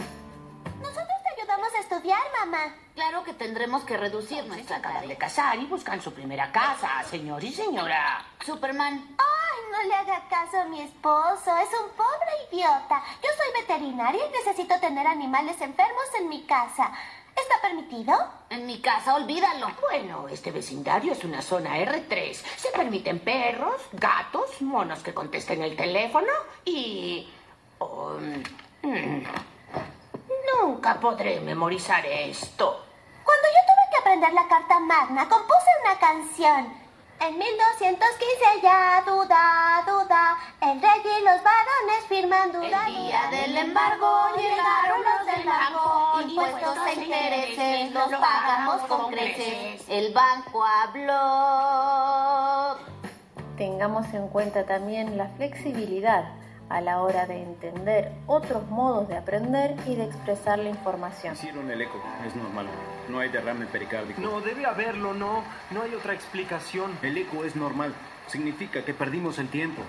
Nosotros te ayudamos a estudiar, mamá. Claro que tendremos que reducir nuestra acaban de casar y buscan su primera casa, señor y señora. Superman. Ay, no le haga caso a mi esposo. Es un pobre idiota. Yo soy veterinaria y necesito tener animales enfermos en mi casa. ¿Está permitido? En mi casa, olvídalo. Bueno, este vecindario es una zona R3. Se permiten perros, gatos, monos que contesten el teléfono y... um, mm, nunca podré memorizar esto. Cuando yo tuve que aprender la Carta Magna, compuse una canción. En 1215 ya duda, duda, el rey y los varones firman duda. El día del embargo llegaron los del banco, impuestos e intereses los pagamos con creces. El banco habló. Tengamos en cuenta también la flexibilidad a la hora de entender otros modos de aprender y de expresar la información. Hicieron el eco, es normal. No hay derrame pericárdico. No, debe haberlo, no. No hay otra explicación. El eco es normal. Significa que perdimos el tiempo.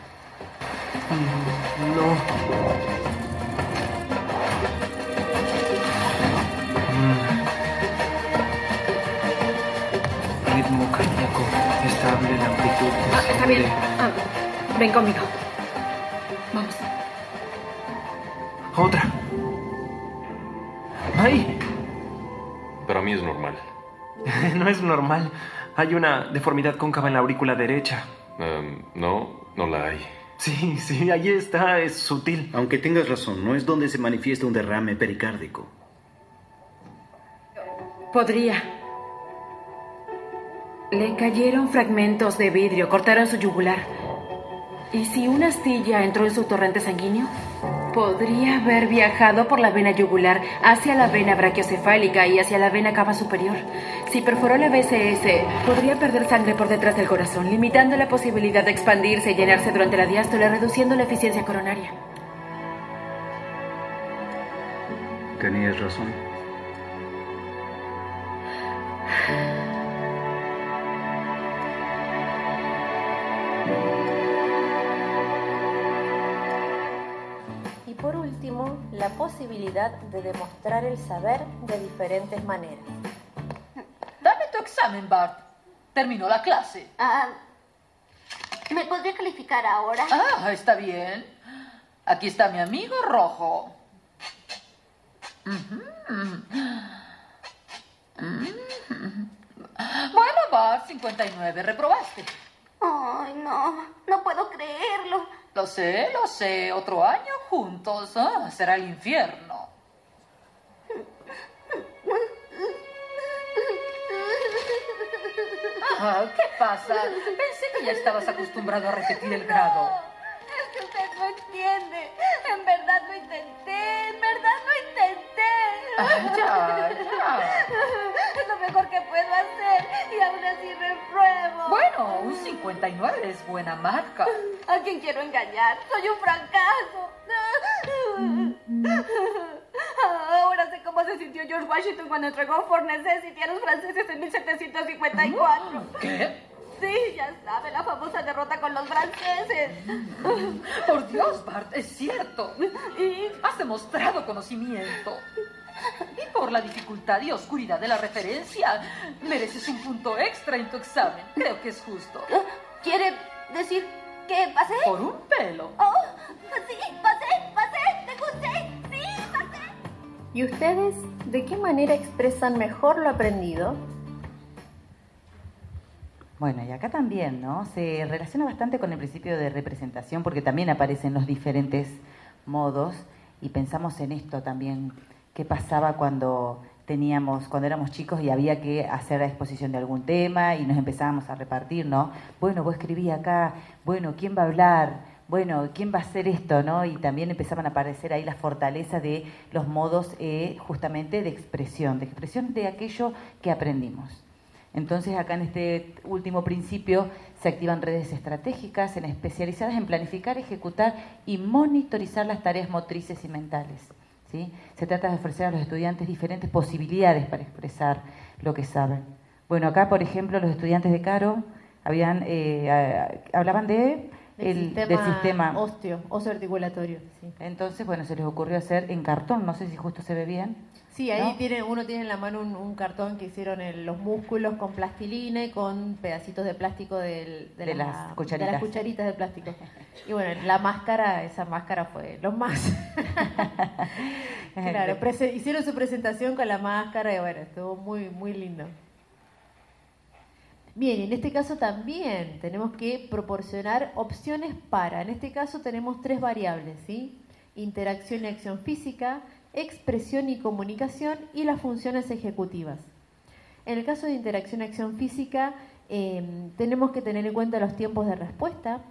Ritmo cardíaco estable, la amplitud Ah, está bien. Ah, ven conmigo. Vamos. Otra. ¡Ay! Para mí es normal. no es normal. Hay una deformidad cóncava en la aurícula derecha. Em, no, no la hay. Sí, sí, ahí está, es sutil. Aunque tengas razón, no es donde se manifiesta un derrame pericárdico. Podría. Le cayeron fragmentos de vidrio, cortaron su yugular. ¿Y si una astilla entró en su torrente sanguíneo? Podría haber viajado por la vena yugular hacia la vena brachiocefálica y hacia la vena cava superior. Si perforó la BCS, podría perder sangre por detrás del corazón, limitando la posibilidad de expandirse y llenarse durante la diástole, reduciendo la eficiencia coronaria. Tenías razón. Último, la posibilidad de demostrar el saber de diferentes maneras. Dame tu examen, Bart. Terminó la clase. Ah, ¿Me podría calificar ahora? Ah, está bien. Aquí está mi amigo rojo. Bueno, Bart, 59. Reprobaste. Ay, no, no puedo creerlo. Lo sé, lo sé. Otro año juntos. Ah, será el infierno. Ah, ¿Qué pasa? Pensé que ya estabas acostumbrado a repetir el grado. Es que usted no entiende. En verdad lo intenté. En verdad lo intenté. Ah, ya, ya. Es lo mejor que puedo hacer. Y aún así repruebo. Bueno, un 59 es buena marca. ¿A quién quiero engañar? Soy un fracaso. Ahora sé cómo se sintió George Washington cuando entregó Fort Necessity a los franceses en 1754. ¿Qué? Sí, ya sabe, la famosa derrota con los franceses. Por Dios, Bart, es cierto. ¿Y? Has demostrado conocimiento. Y por la dificultad y oscuridad de la referencia, mereces un punto extra en tu examen. Creo que es justo. ¿Quiere decir que pasé? Por un pelo. Oh, sí, pasé, pasé, te gusté, sí, pasé. ¿Y ustedes de qué manera expresan mejor lo aprendido? Bueno, y acá también, ¿no? Se relaciona bastante con el principio de representación porque también aparecen los diferentes modos y pensamos en esto también, qué pasaba cuando teníamos, cuando éramos chicos y había que hacer la exposición de algún tema y nos empezábamos a repartir, ¿no? Bueno, vos escribí acá, bueno, ¿quién va a hablar? Bueno, ¿quién va a hacer esto? ¿no? Y también empezaban a aparecer ahí las fortalezas de los modos eh, justamente de expresión, de expresión de aquello que aprendimos. Entonces, acá en este último principio se activan redes estratégicas en especializadas en planificar, ejecutar y monitorizar las tareas motrices y mentales. ¿sí? Se trata de ofrecer a los estudiantes diferentes posibilidades para expresar lo que saben. Bueno, acá, por ejemplo, los estudiantes de Caro habían, eh, hablaban de Del el, sistema del sistema óseo articulatorio. Sí. Entonces, bueno, se les ocurrió hacer en cartón, no sé si justo se ve bien. Sí, ahí ¿no? tiene, uno tiene en la mano un, un cartón que hicieron en los músculos con plastilina y con pedacitos de plástico del- de, De la- las de cucharitas. las cucharitas de plástico. Y bueno, la máscara, esa máscara fue lo más. claro, hicieron su presentación con la máscara y bueno, estuvo muy, muy lindo. Bien, en este caso también tenemos que proporcionar opciones para, en este caso tenemos tres variables, ¿sí? Interacción y acción física, expresión y comunicación y las funciones ejecutivas. En el caso de interacción y acción física, eh, tenemos que tener en cuenta los tiempos de respuesta.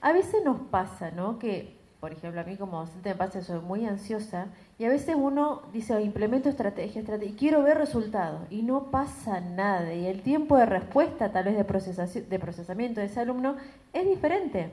A veces nos pasa, ¿no? Que, por ejemplo, a mí como docente me pasa, soy muy ansiosa y a veces uno dice, "Oh, implemento estrategia, y quiero ver resultados y no pasa nada. Y el tiempo de respuesta, tal vez de, de procesamiento de ese alumno, es diferente.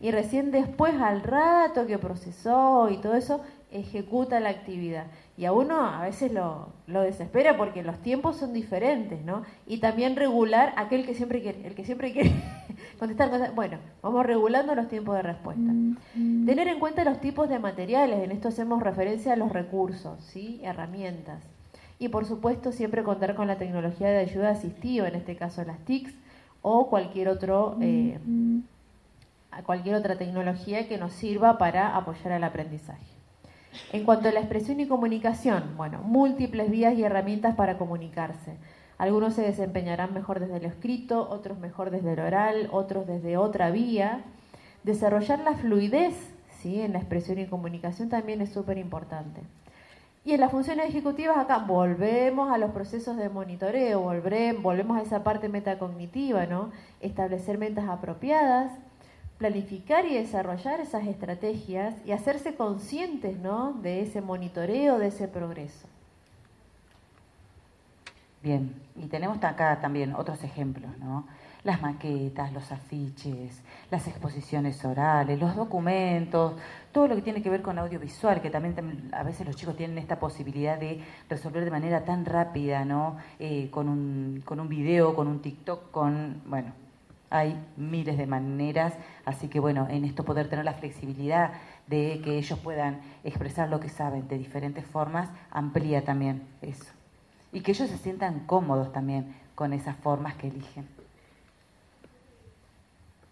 Y recién después, al rato que procesó y todo eso, ejecuta la actividad. Y a uno a veces lo, lo desespera porque los tiempos son diferentes, ¿no? Y también regular aquel que siempre quiere, el que siempre quiere contestar cosas. Bueno, vamos regulando los tiempos de respuesta. Tener en cuenta los tipos de materiales, en esto hacemos referencia a los recursos, ¿sí? Herramientas. Y por supuesto siempre contar con la tecnología de ayuda asistiva, en este caso las TICs, o cualquier otro eh, cualquier otra tecnología que nos sirva para apoyar el aprendizaje. En cuanto a la expresión y comunicación, bueno, múltiples vías y herramientas para comunicarse. Algunos se desempeñarán mejor desde lo escrito, otros mejor desde el oral, otros desde otra vía. Desarrollar la fluidez ¿sí? en la expresión y comunicación también es súper importante. Y en las funciones ejecutivas acá volvemos a los procesos de monitoreo, volvemos a esa parte metacognitiva, ¿no? Establecer metas apropiadas, planificar y desarrollar esas estrategias y hacerse conscientes, ¿no? De ese monitoreo, de ese progreso. Bien, y tenemos acá también otros ejemplos, ¿no? Las maquetas, los afiches, las exposiciones orales, los documentos, todo lo que tiene que ver con audiovisual, que también tam- a veces los chicos tienen esta posibilidad de resolver de manera tan rápida, ¿no? Eh, con, un, con un video, con un TikTok, con, bueno, hay miles de maneras, así que bueno, en esto poder tener la flexibilidad de que ellos puedan expresar lo que saben de diferentes formas, amplía también eso. Y que ellos se sientan cómodos también con esas formas que eligen.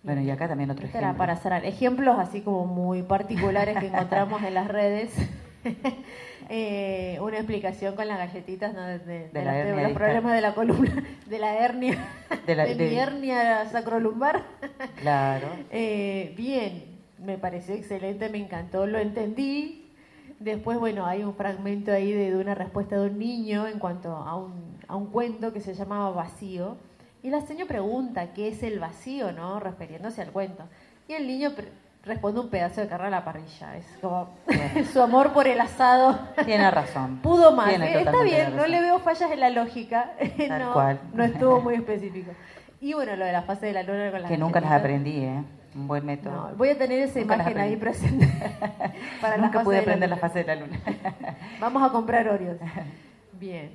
Bueno, y acá también otro Esto era ejemplo. para cerrar. Ejemplos así como muy particulares que encontramos en las redes. Eh, una explicación con las galletitas ¿no? de, de- de la de los problemas de la columna, de la hernia, De la- mi hernia sacrolumbar. Claro. Eh, bien, me pareció excelente, me encantó, lo entendí. Después, bueno, hay un fragmento ahí de, una respuesta de un niño en cuanto a un, a un cuento que se llamaba Vacío. Y la señora pregunta qué es el vacío, ¿no? Refiriéndose al cuento. Y el niño responde un pedazo de carne a la parrilla. Es como su amor por el asado. Tiene razón. Pudo más. Tiene Eh, Está bien, la no le veo fallas en la lógica. Tal no, cual. no estuvo muy específico. Y bueno, lo de la fase de la luna con las Que nunca las aprendí, ¿eh? Un buen método. No, voy a tener esa Nunca imagen ahí presente. para la Nunca pude de la aprender la luna. fase de la luna. Vamos a comprar Oreos. Bien.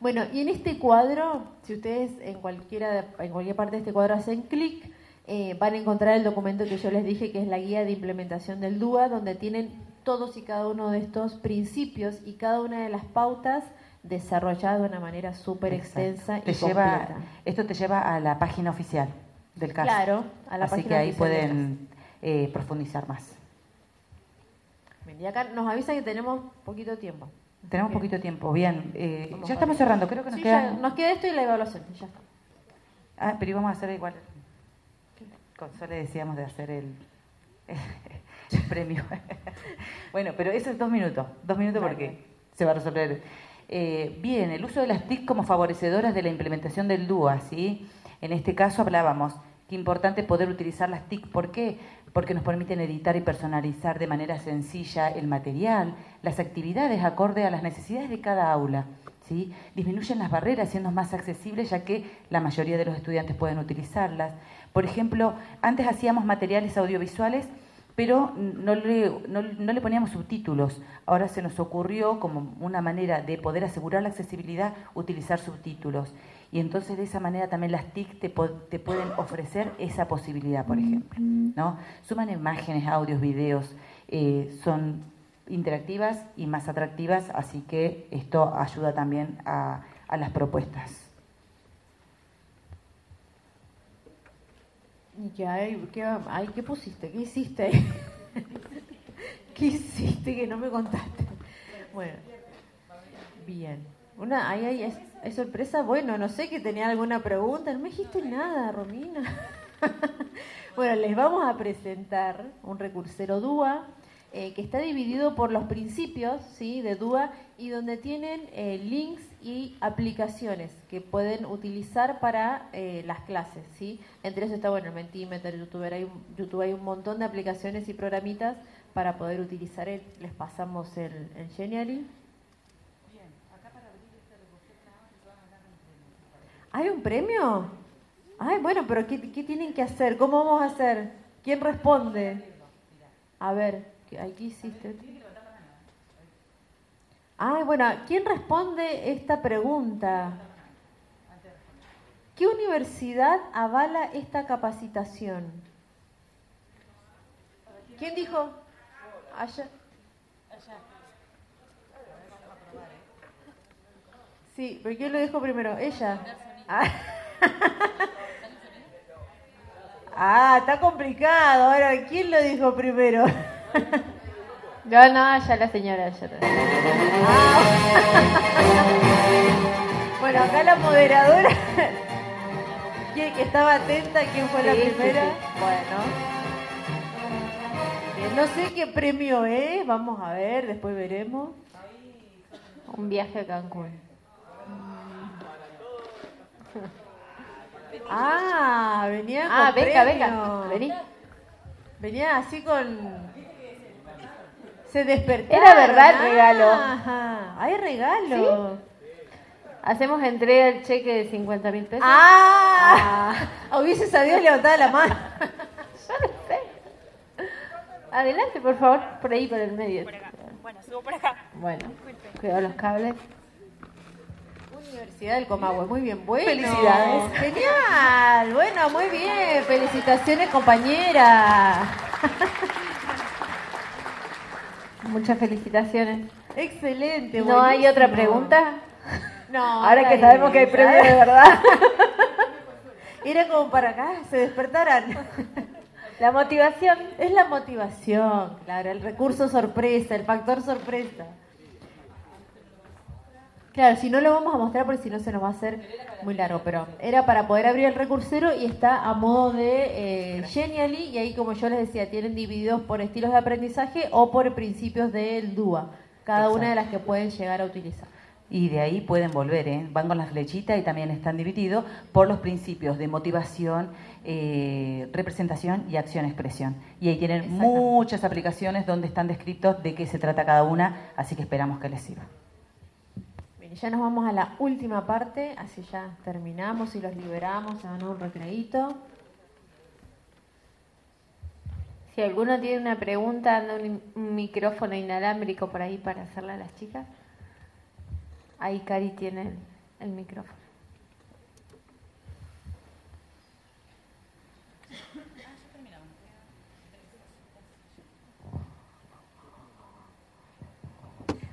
Bueno, y en este cuadro, si ustedes en cualquiera en cualquier parte de este cuadro hacen clic, eh, van a encontrar el documento que yo les dije que es la guía de implementación del DUA, donde tienen todos y cada uno de estos principios y cada una de las pautas desarrolladas de una manera súper extensa Te y lleva, completa. esto te lleva a la página oficial del caso. Claro, a la Así página que ahí pueden eh, profundizar más. Bien, y acá nos avisa que tenemos poquito tiempo. Tenemos Bien. poquito tiempo, bien. eh, ya estamos cerrando, creo que nos Sí, queda... ya nos queda esto y la evaluación. Ya está. Ah, pero íbamos a hacer igual. Con Sole decíamos de hacer el, el premio. bueno, pero eso es dos minutos. Dos minutos porque se va a resolver. Eh, bien, el uso de las TIC como favorecedoras de la implementación del DUA, ¿sí? En este caso hablábamos que importante poder utilizar las TIC. ¿Por qué? Porque nos permiten editar y personalizar de manera sencilla el material, las actividades acorde a las necesidades de cada aula. Disminuyen las barreras, siendo más accesibles, ya que la mayoría de los estudiantes pueden utilizarlas. Por ejemplo, antes hacíamos materiales audiovisuales pero no le, no, le, poníamos subtítulos. Ahora se nos ocurrió, como una manera de poder asegurar la accesibilidad, utilizar subtítulos. Y entonces de esa manera también las TIC te, te pueden ofrecer esa posibilidad, por ejemplo. ¿no? Suman imágenes, audios, videos, eh, son interactivas y más atractivas, así que esto ayuda también a, a las propuestas. Ya, ¿qué, ay, ¿qué pusiste? ¿Qué hiciste? ¿Qué hiciste que no me contaste? Bueno, bien. Una, ahí, ahí es, sorpresa. Bueno, no sé que tenía alguna pregunta. No me dijiste nada, Romina. bueno, les vamos a presentar un recursero DUA eh, que está dividido por los principios ¿sí? de DUA y donde tienen eh, links y aplicaciones que pueden utilizar para eh, las clases. ¿sí? Entre eso está bueno el Mentimeter, YouTube hay, YouTube hay un montón de aplicaciones y programitas para poder utilizar. El, les pasamos el, el Genially. ¿Hay un premio? Ay, bueno, pero ¿qué, ¿qué tienen que hacer? ¿Cómo vamos a hacer? ¿Quién responde? A ver. ¿Qué hiciste? Ay, bueno, ¿quién responde esta pregunta? ¿Qué universidad avala esta capacitación? ¿Quién dijo? Allá. Sí, pero ¿quién lo dijo primero? Ella. Ah. ah, está complicado. Ahora, ¿quién lo dijo primero? No, no, ya la señora. Ya ah. bueno, acá la moderadora. ¿Quién que estaba atenta? ¿Quién fue la primera? Bueno. no sé qué premio es. Vamos a ver, después veremos. Un viaje a Cancún. Ah, venía con Ah, venga, venga, vení. Venía así con se despertó. Era verdad el regalo. Ajá. Hay regalo. Hacemos entrega el cheque de 50 mil pesos. ¡Ah! ah. Hubiese sabido levantar la mano. Yo no sé. Adelante, por favor, por ahí, por el medio. Por acá. Bueno, subo por acá. Bueno, cuidado los cables. Universidad del Comahue, muy bien, bueno. Felicidades. Genial, bueno, muy bien. Felicitaciones, compañera. Muchas felicitaciones. Excelente. ¿No hay otra pregunta? No. Ahora que sabemos que hay premio de verdad. Era como para acá, se despertaran. La motivación. Es la motivación, claro, el recurso sorpresa, el factor sorpresa. Claro, si no lo vamos a mostrar porque si no se nos va a hacer muy largo, pero era para poder abrir el recursero y está a modo de eh, Genially y ahí como yo les decía, tienen divididos por estilos de aprendizaje o por principios del DUA, cada una de las que pueden llegar a utilizar. Y de ahí pueden volver, ¿eh? van con las flechitas y también están divididos por los principios de motivación, eh, representación y acción-expresión. Y ahí tienen muchas aplicaciones donde están descritos de qué se trata cada una, así que esperamos que les sirva ya nos vamos a la última parte, así ya terminamos y los liberamos, se dan un recreito. Si alguno tiene una pregunta, anda un, micrófono inalámbrico por ahí para hacerla a las chicas. Ahí Cari tiene el micrófono.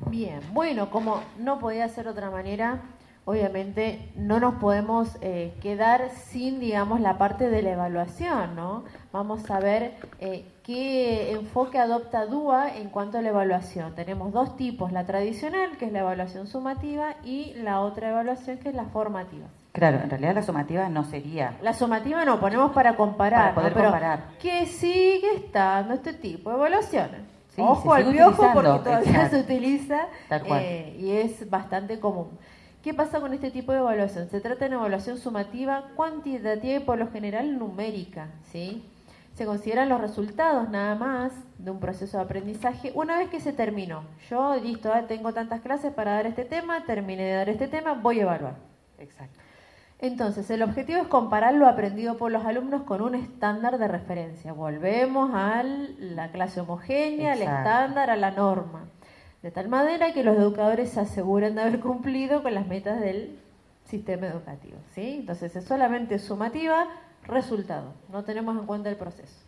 Bien, bueno, como no podía ser de otra manera, obviamente no nos podemos eh, quedar sin, digamos, la parte de la evaluación, ¿no? Vamos a ver eh, qué enfoque adopta DUA en cuanto a la evaluación. Tenemos dos tipos, la tradicional, que es la evaluación sumativa, y la otra evaluación, que es la formativa. Claro, en realidad la sumativa no sería. La sumativa no, ponemos para comparar. Para poder comparar. ¿Qué sigue estando este tipo de evaluaciones? Ojo al piojo porque todavía se utiliza eh, y es bastante común. ¿Qué pasa con este tipo de evaluación? Se trata de una evaluación sumativa, cuantitativa y por lo general numérica. ¿sí? Se consideran los resultados nada más de un proceso de aprendizaje una vez que se terminó. Yo, listo, ah, tengo tantas clases para dar este tema, terminé de dar este tema, voy a evaluar. Exacto. Entonces, el objetivo es comparar lo aprendido por los alumnos con un estándar de referencia. Volvemos a la clase homogénea, al estándar, a la norma. De tal manera que los educadores se aseguren de haber cumplido con las metas del sistema educativo. ¿sí? Entonces, es solamente sumativa, resultado. No tenemos en cuenta el proceso.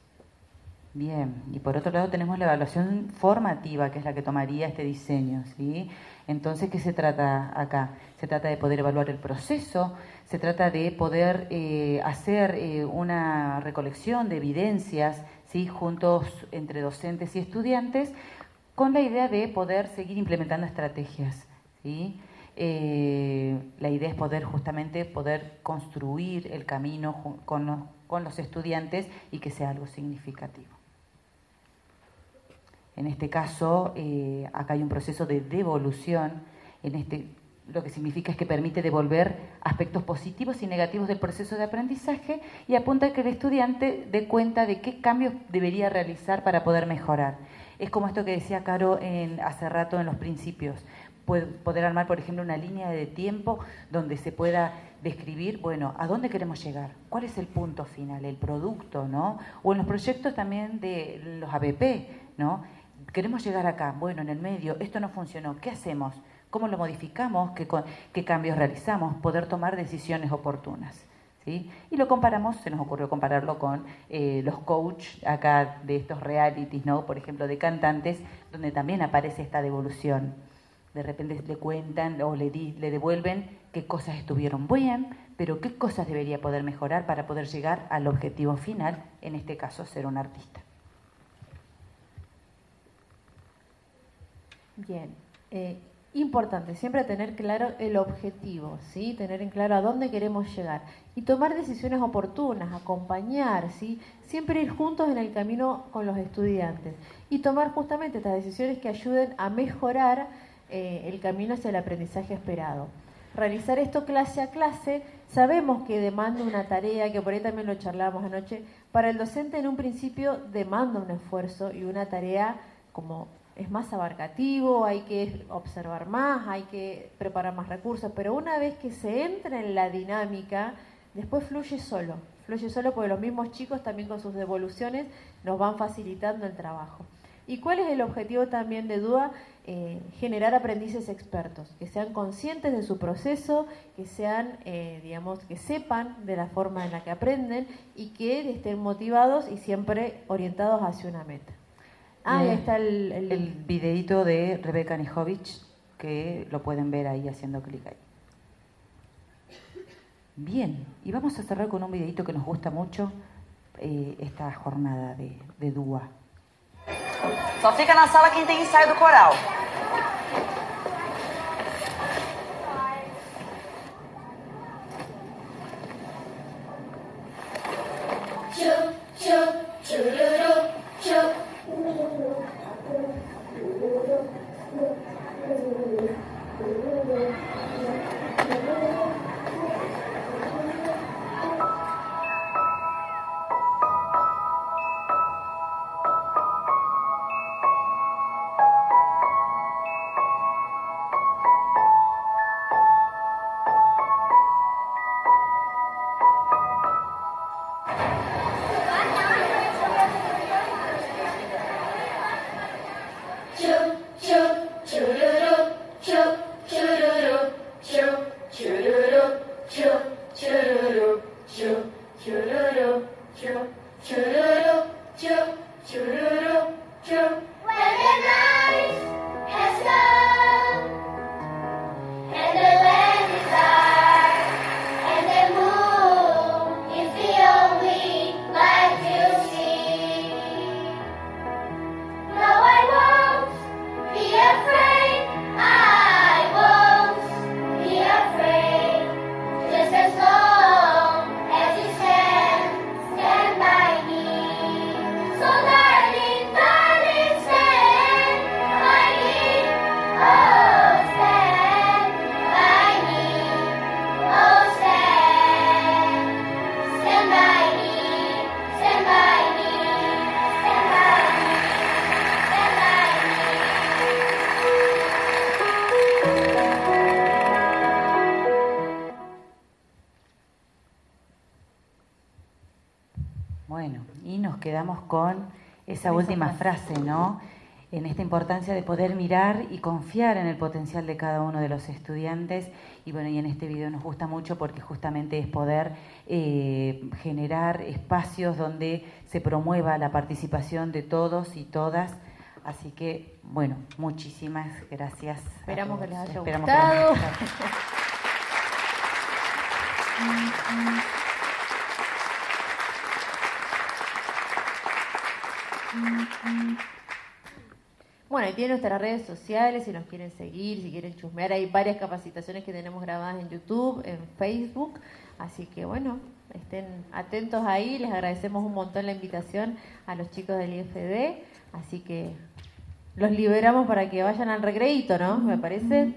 Bien, y por otro lado tenemos la evaluación formativa, que es la que tomaría este diseño, ¿sí? Entonces, ¿qué se trata acá? Se trata de poder evaluar el proceso, se trata de poder eh, hacer eh, una recolección de evidencias, ¿sí? Juntos entre docentes y estudiantes, con la idea de poder seguir implementando estrategias, ¿sí? Eh, la idea es poder justamente poder construir el camino con los estudiantes y que sea algo significativo. En este caso, eh, acá hay un proceso de devolución, en este, lo que significa es que permite devolver aspectos positivos y negativos del proceso de aprendizaje y apunta a que el estudiante dé cuenta de qué cambios debería realizar para poder mejorar. Es como esto que decía Caro en, hace rato en los principios. Poder armar, por ejemplo, una línea de tiempo donde se pueda describir, bueno, a dónde queremos llegar, cuál es el punto final, el producto, ¿no? O en los proyectos también de los ABP, ¿no? Queremos llegar acá, bueno, en el medio, esto no funcionó, ¿qué hacemos? ¿Cómo lo modificamos? ¿Qué, qué cambios realizamos? Poder tomar decisiones oportunas. ¿sí? Y lo comparamos, se nos ocurrió compararlo con eh, los coach acá de estos realities, ¿no? Por ejemplo, de cantantes, donde también aparece esta devolución. De repente le cuentan o le, di- le devuelven qué cosas estuvieron bien, pero qué cosas debería poder mejorar para poder llegar al objetivo final, en este caso, ser un artista. Bien, eh, importante siempre tener claro el objetivo, ¿sí? Tener en claro a dónde queremos llegar y tomar decisiones oportunas, acompañar, ¿sí? Siempre ir juntos en el camino con los estudiantes y tomar justamente estas decisiones que ayuden a mejorar eh, el camino hacia el aprendizaje esperado. Realizar esto clase a clase, sabemos que demanda una tarea, que por ahí también lo charlábamos anoche, para el docente en un principio demanda un esfuerzo y una tarea como es más abarcativo, hay que observar más, hay que preparar más recursos, pero una vez que se entra en la dinámica, después fluye solo, fluye solo porque los mismos chicos también con sus devoluciones nos van facilitando el trabajo. ¿Y cuál es el objetivo también de DUA? Eh, generar aprendices expertos, que sean conscientes de su proceso, que sean, eh, digamos, que sepan de la forma en la que aprenden y que estén motivados y siempre orientados hacia una meta. Ah, y ahí Eh, está el, el- el videíto de Rebeca Nijovic, que lo pueden ver ahí haciendo clic ahí. Bien, y vamos a cerrar con un videíto que nos gusta mucho eh, esta jornada de, de DUA. Só fica na sala quem tem ensaio do coral. Chup, chup, chururu, con esa última frase. ¿no? En esta importancia de poder mirar y confiar en el potencial de cada uno de los estudiantes. Y bueno, y en este video nos gusta mucho porque justamente es poder eh, generar espacios donde se promueva la participación de todos y todas. Así que, bueno, muchísimas gracias. Esperamos que les haya gustado. Bueno, y tiene nuestras redes sociales si nos quieren seguir, si quieren chusmear. Hay varias capacitaciones que tenemos grabadas en YouTube, en Facebook. Así que bueno, estén atentos ahí. Les agradecemos un montón la invitación a los chicos del IFD. Así que los liberamos para que vayan al recreíto, ¿no? Me parece.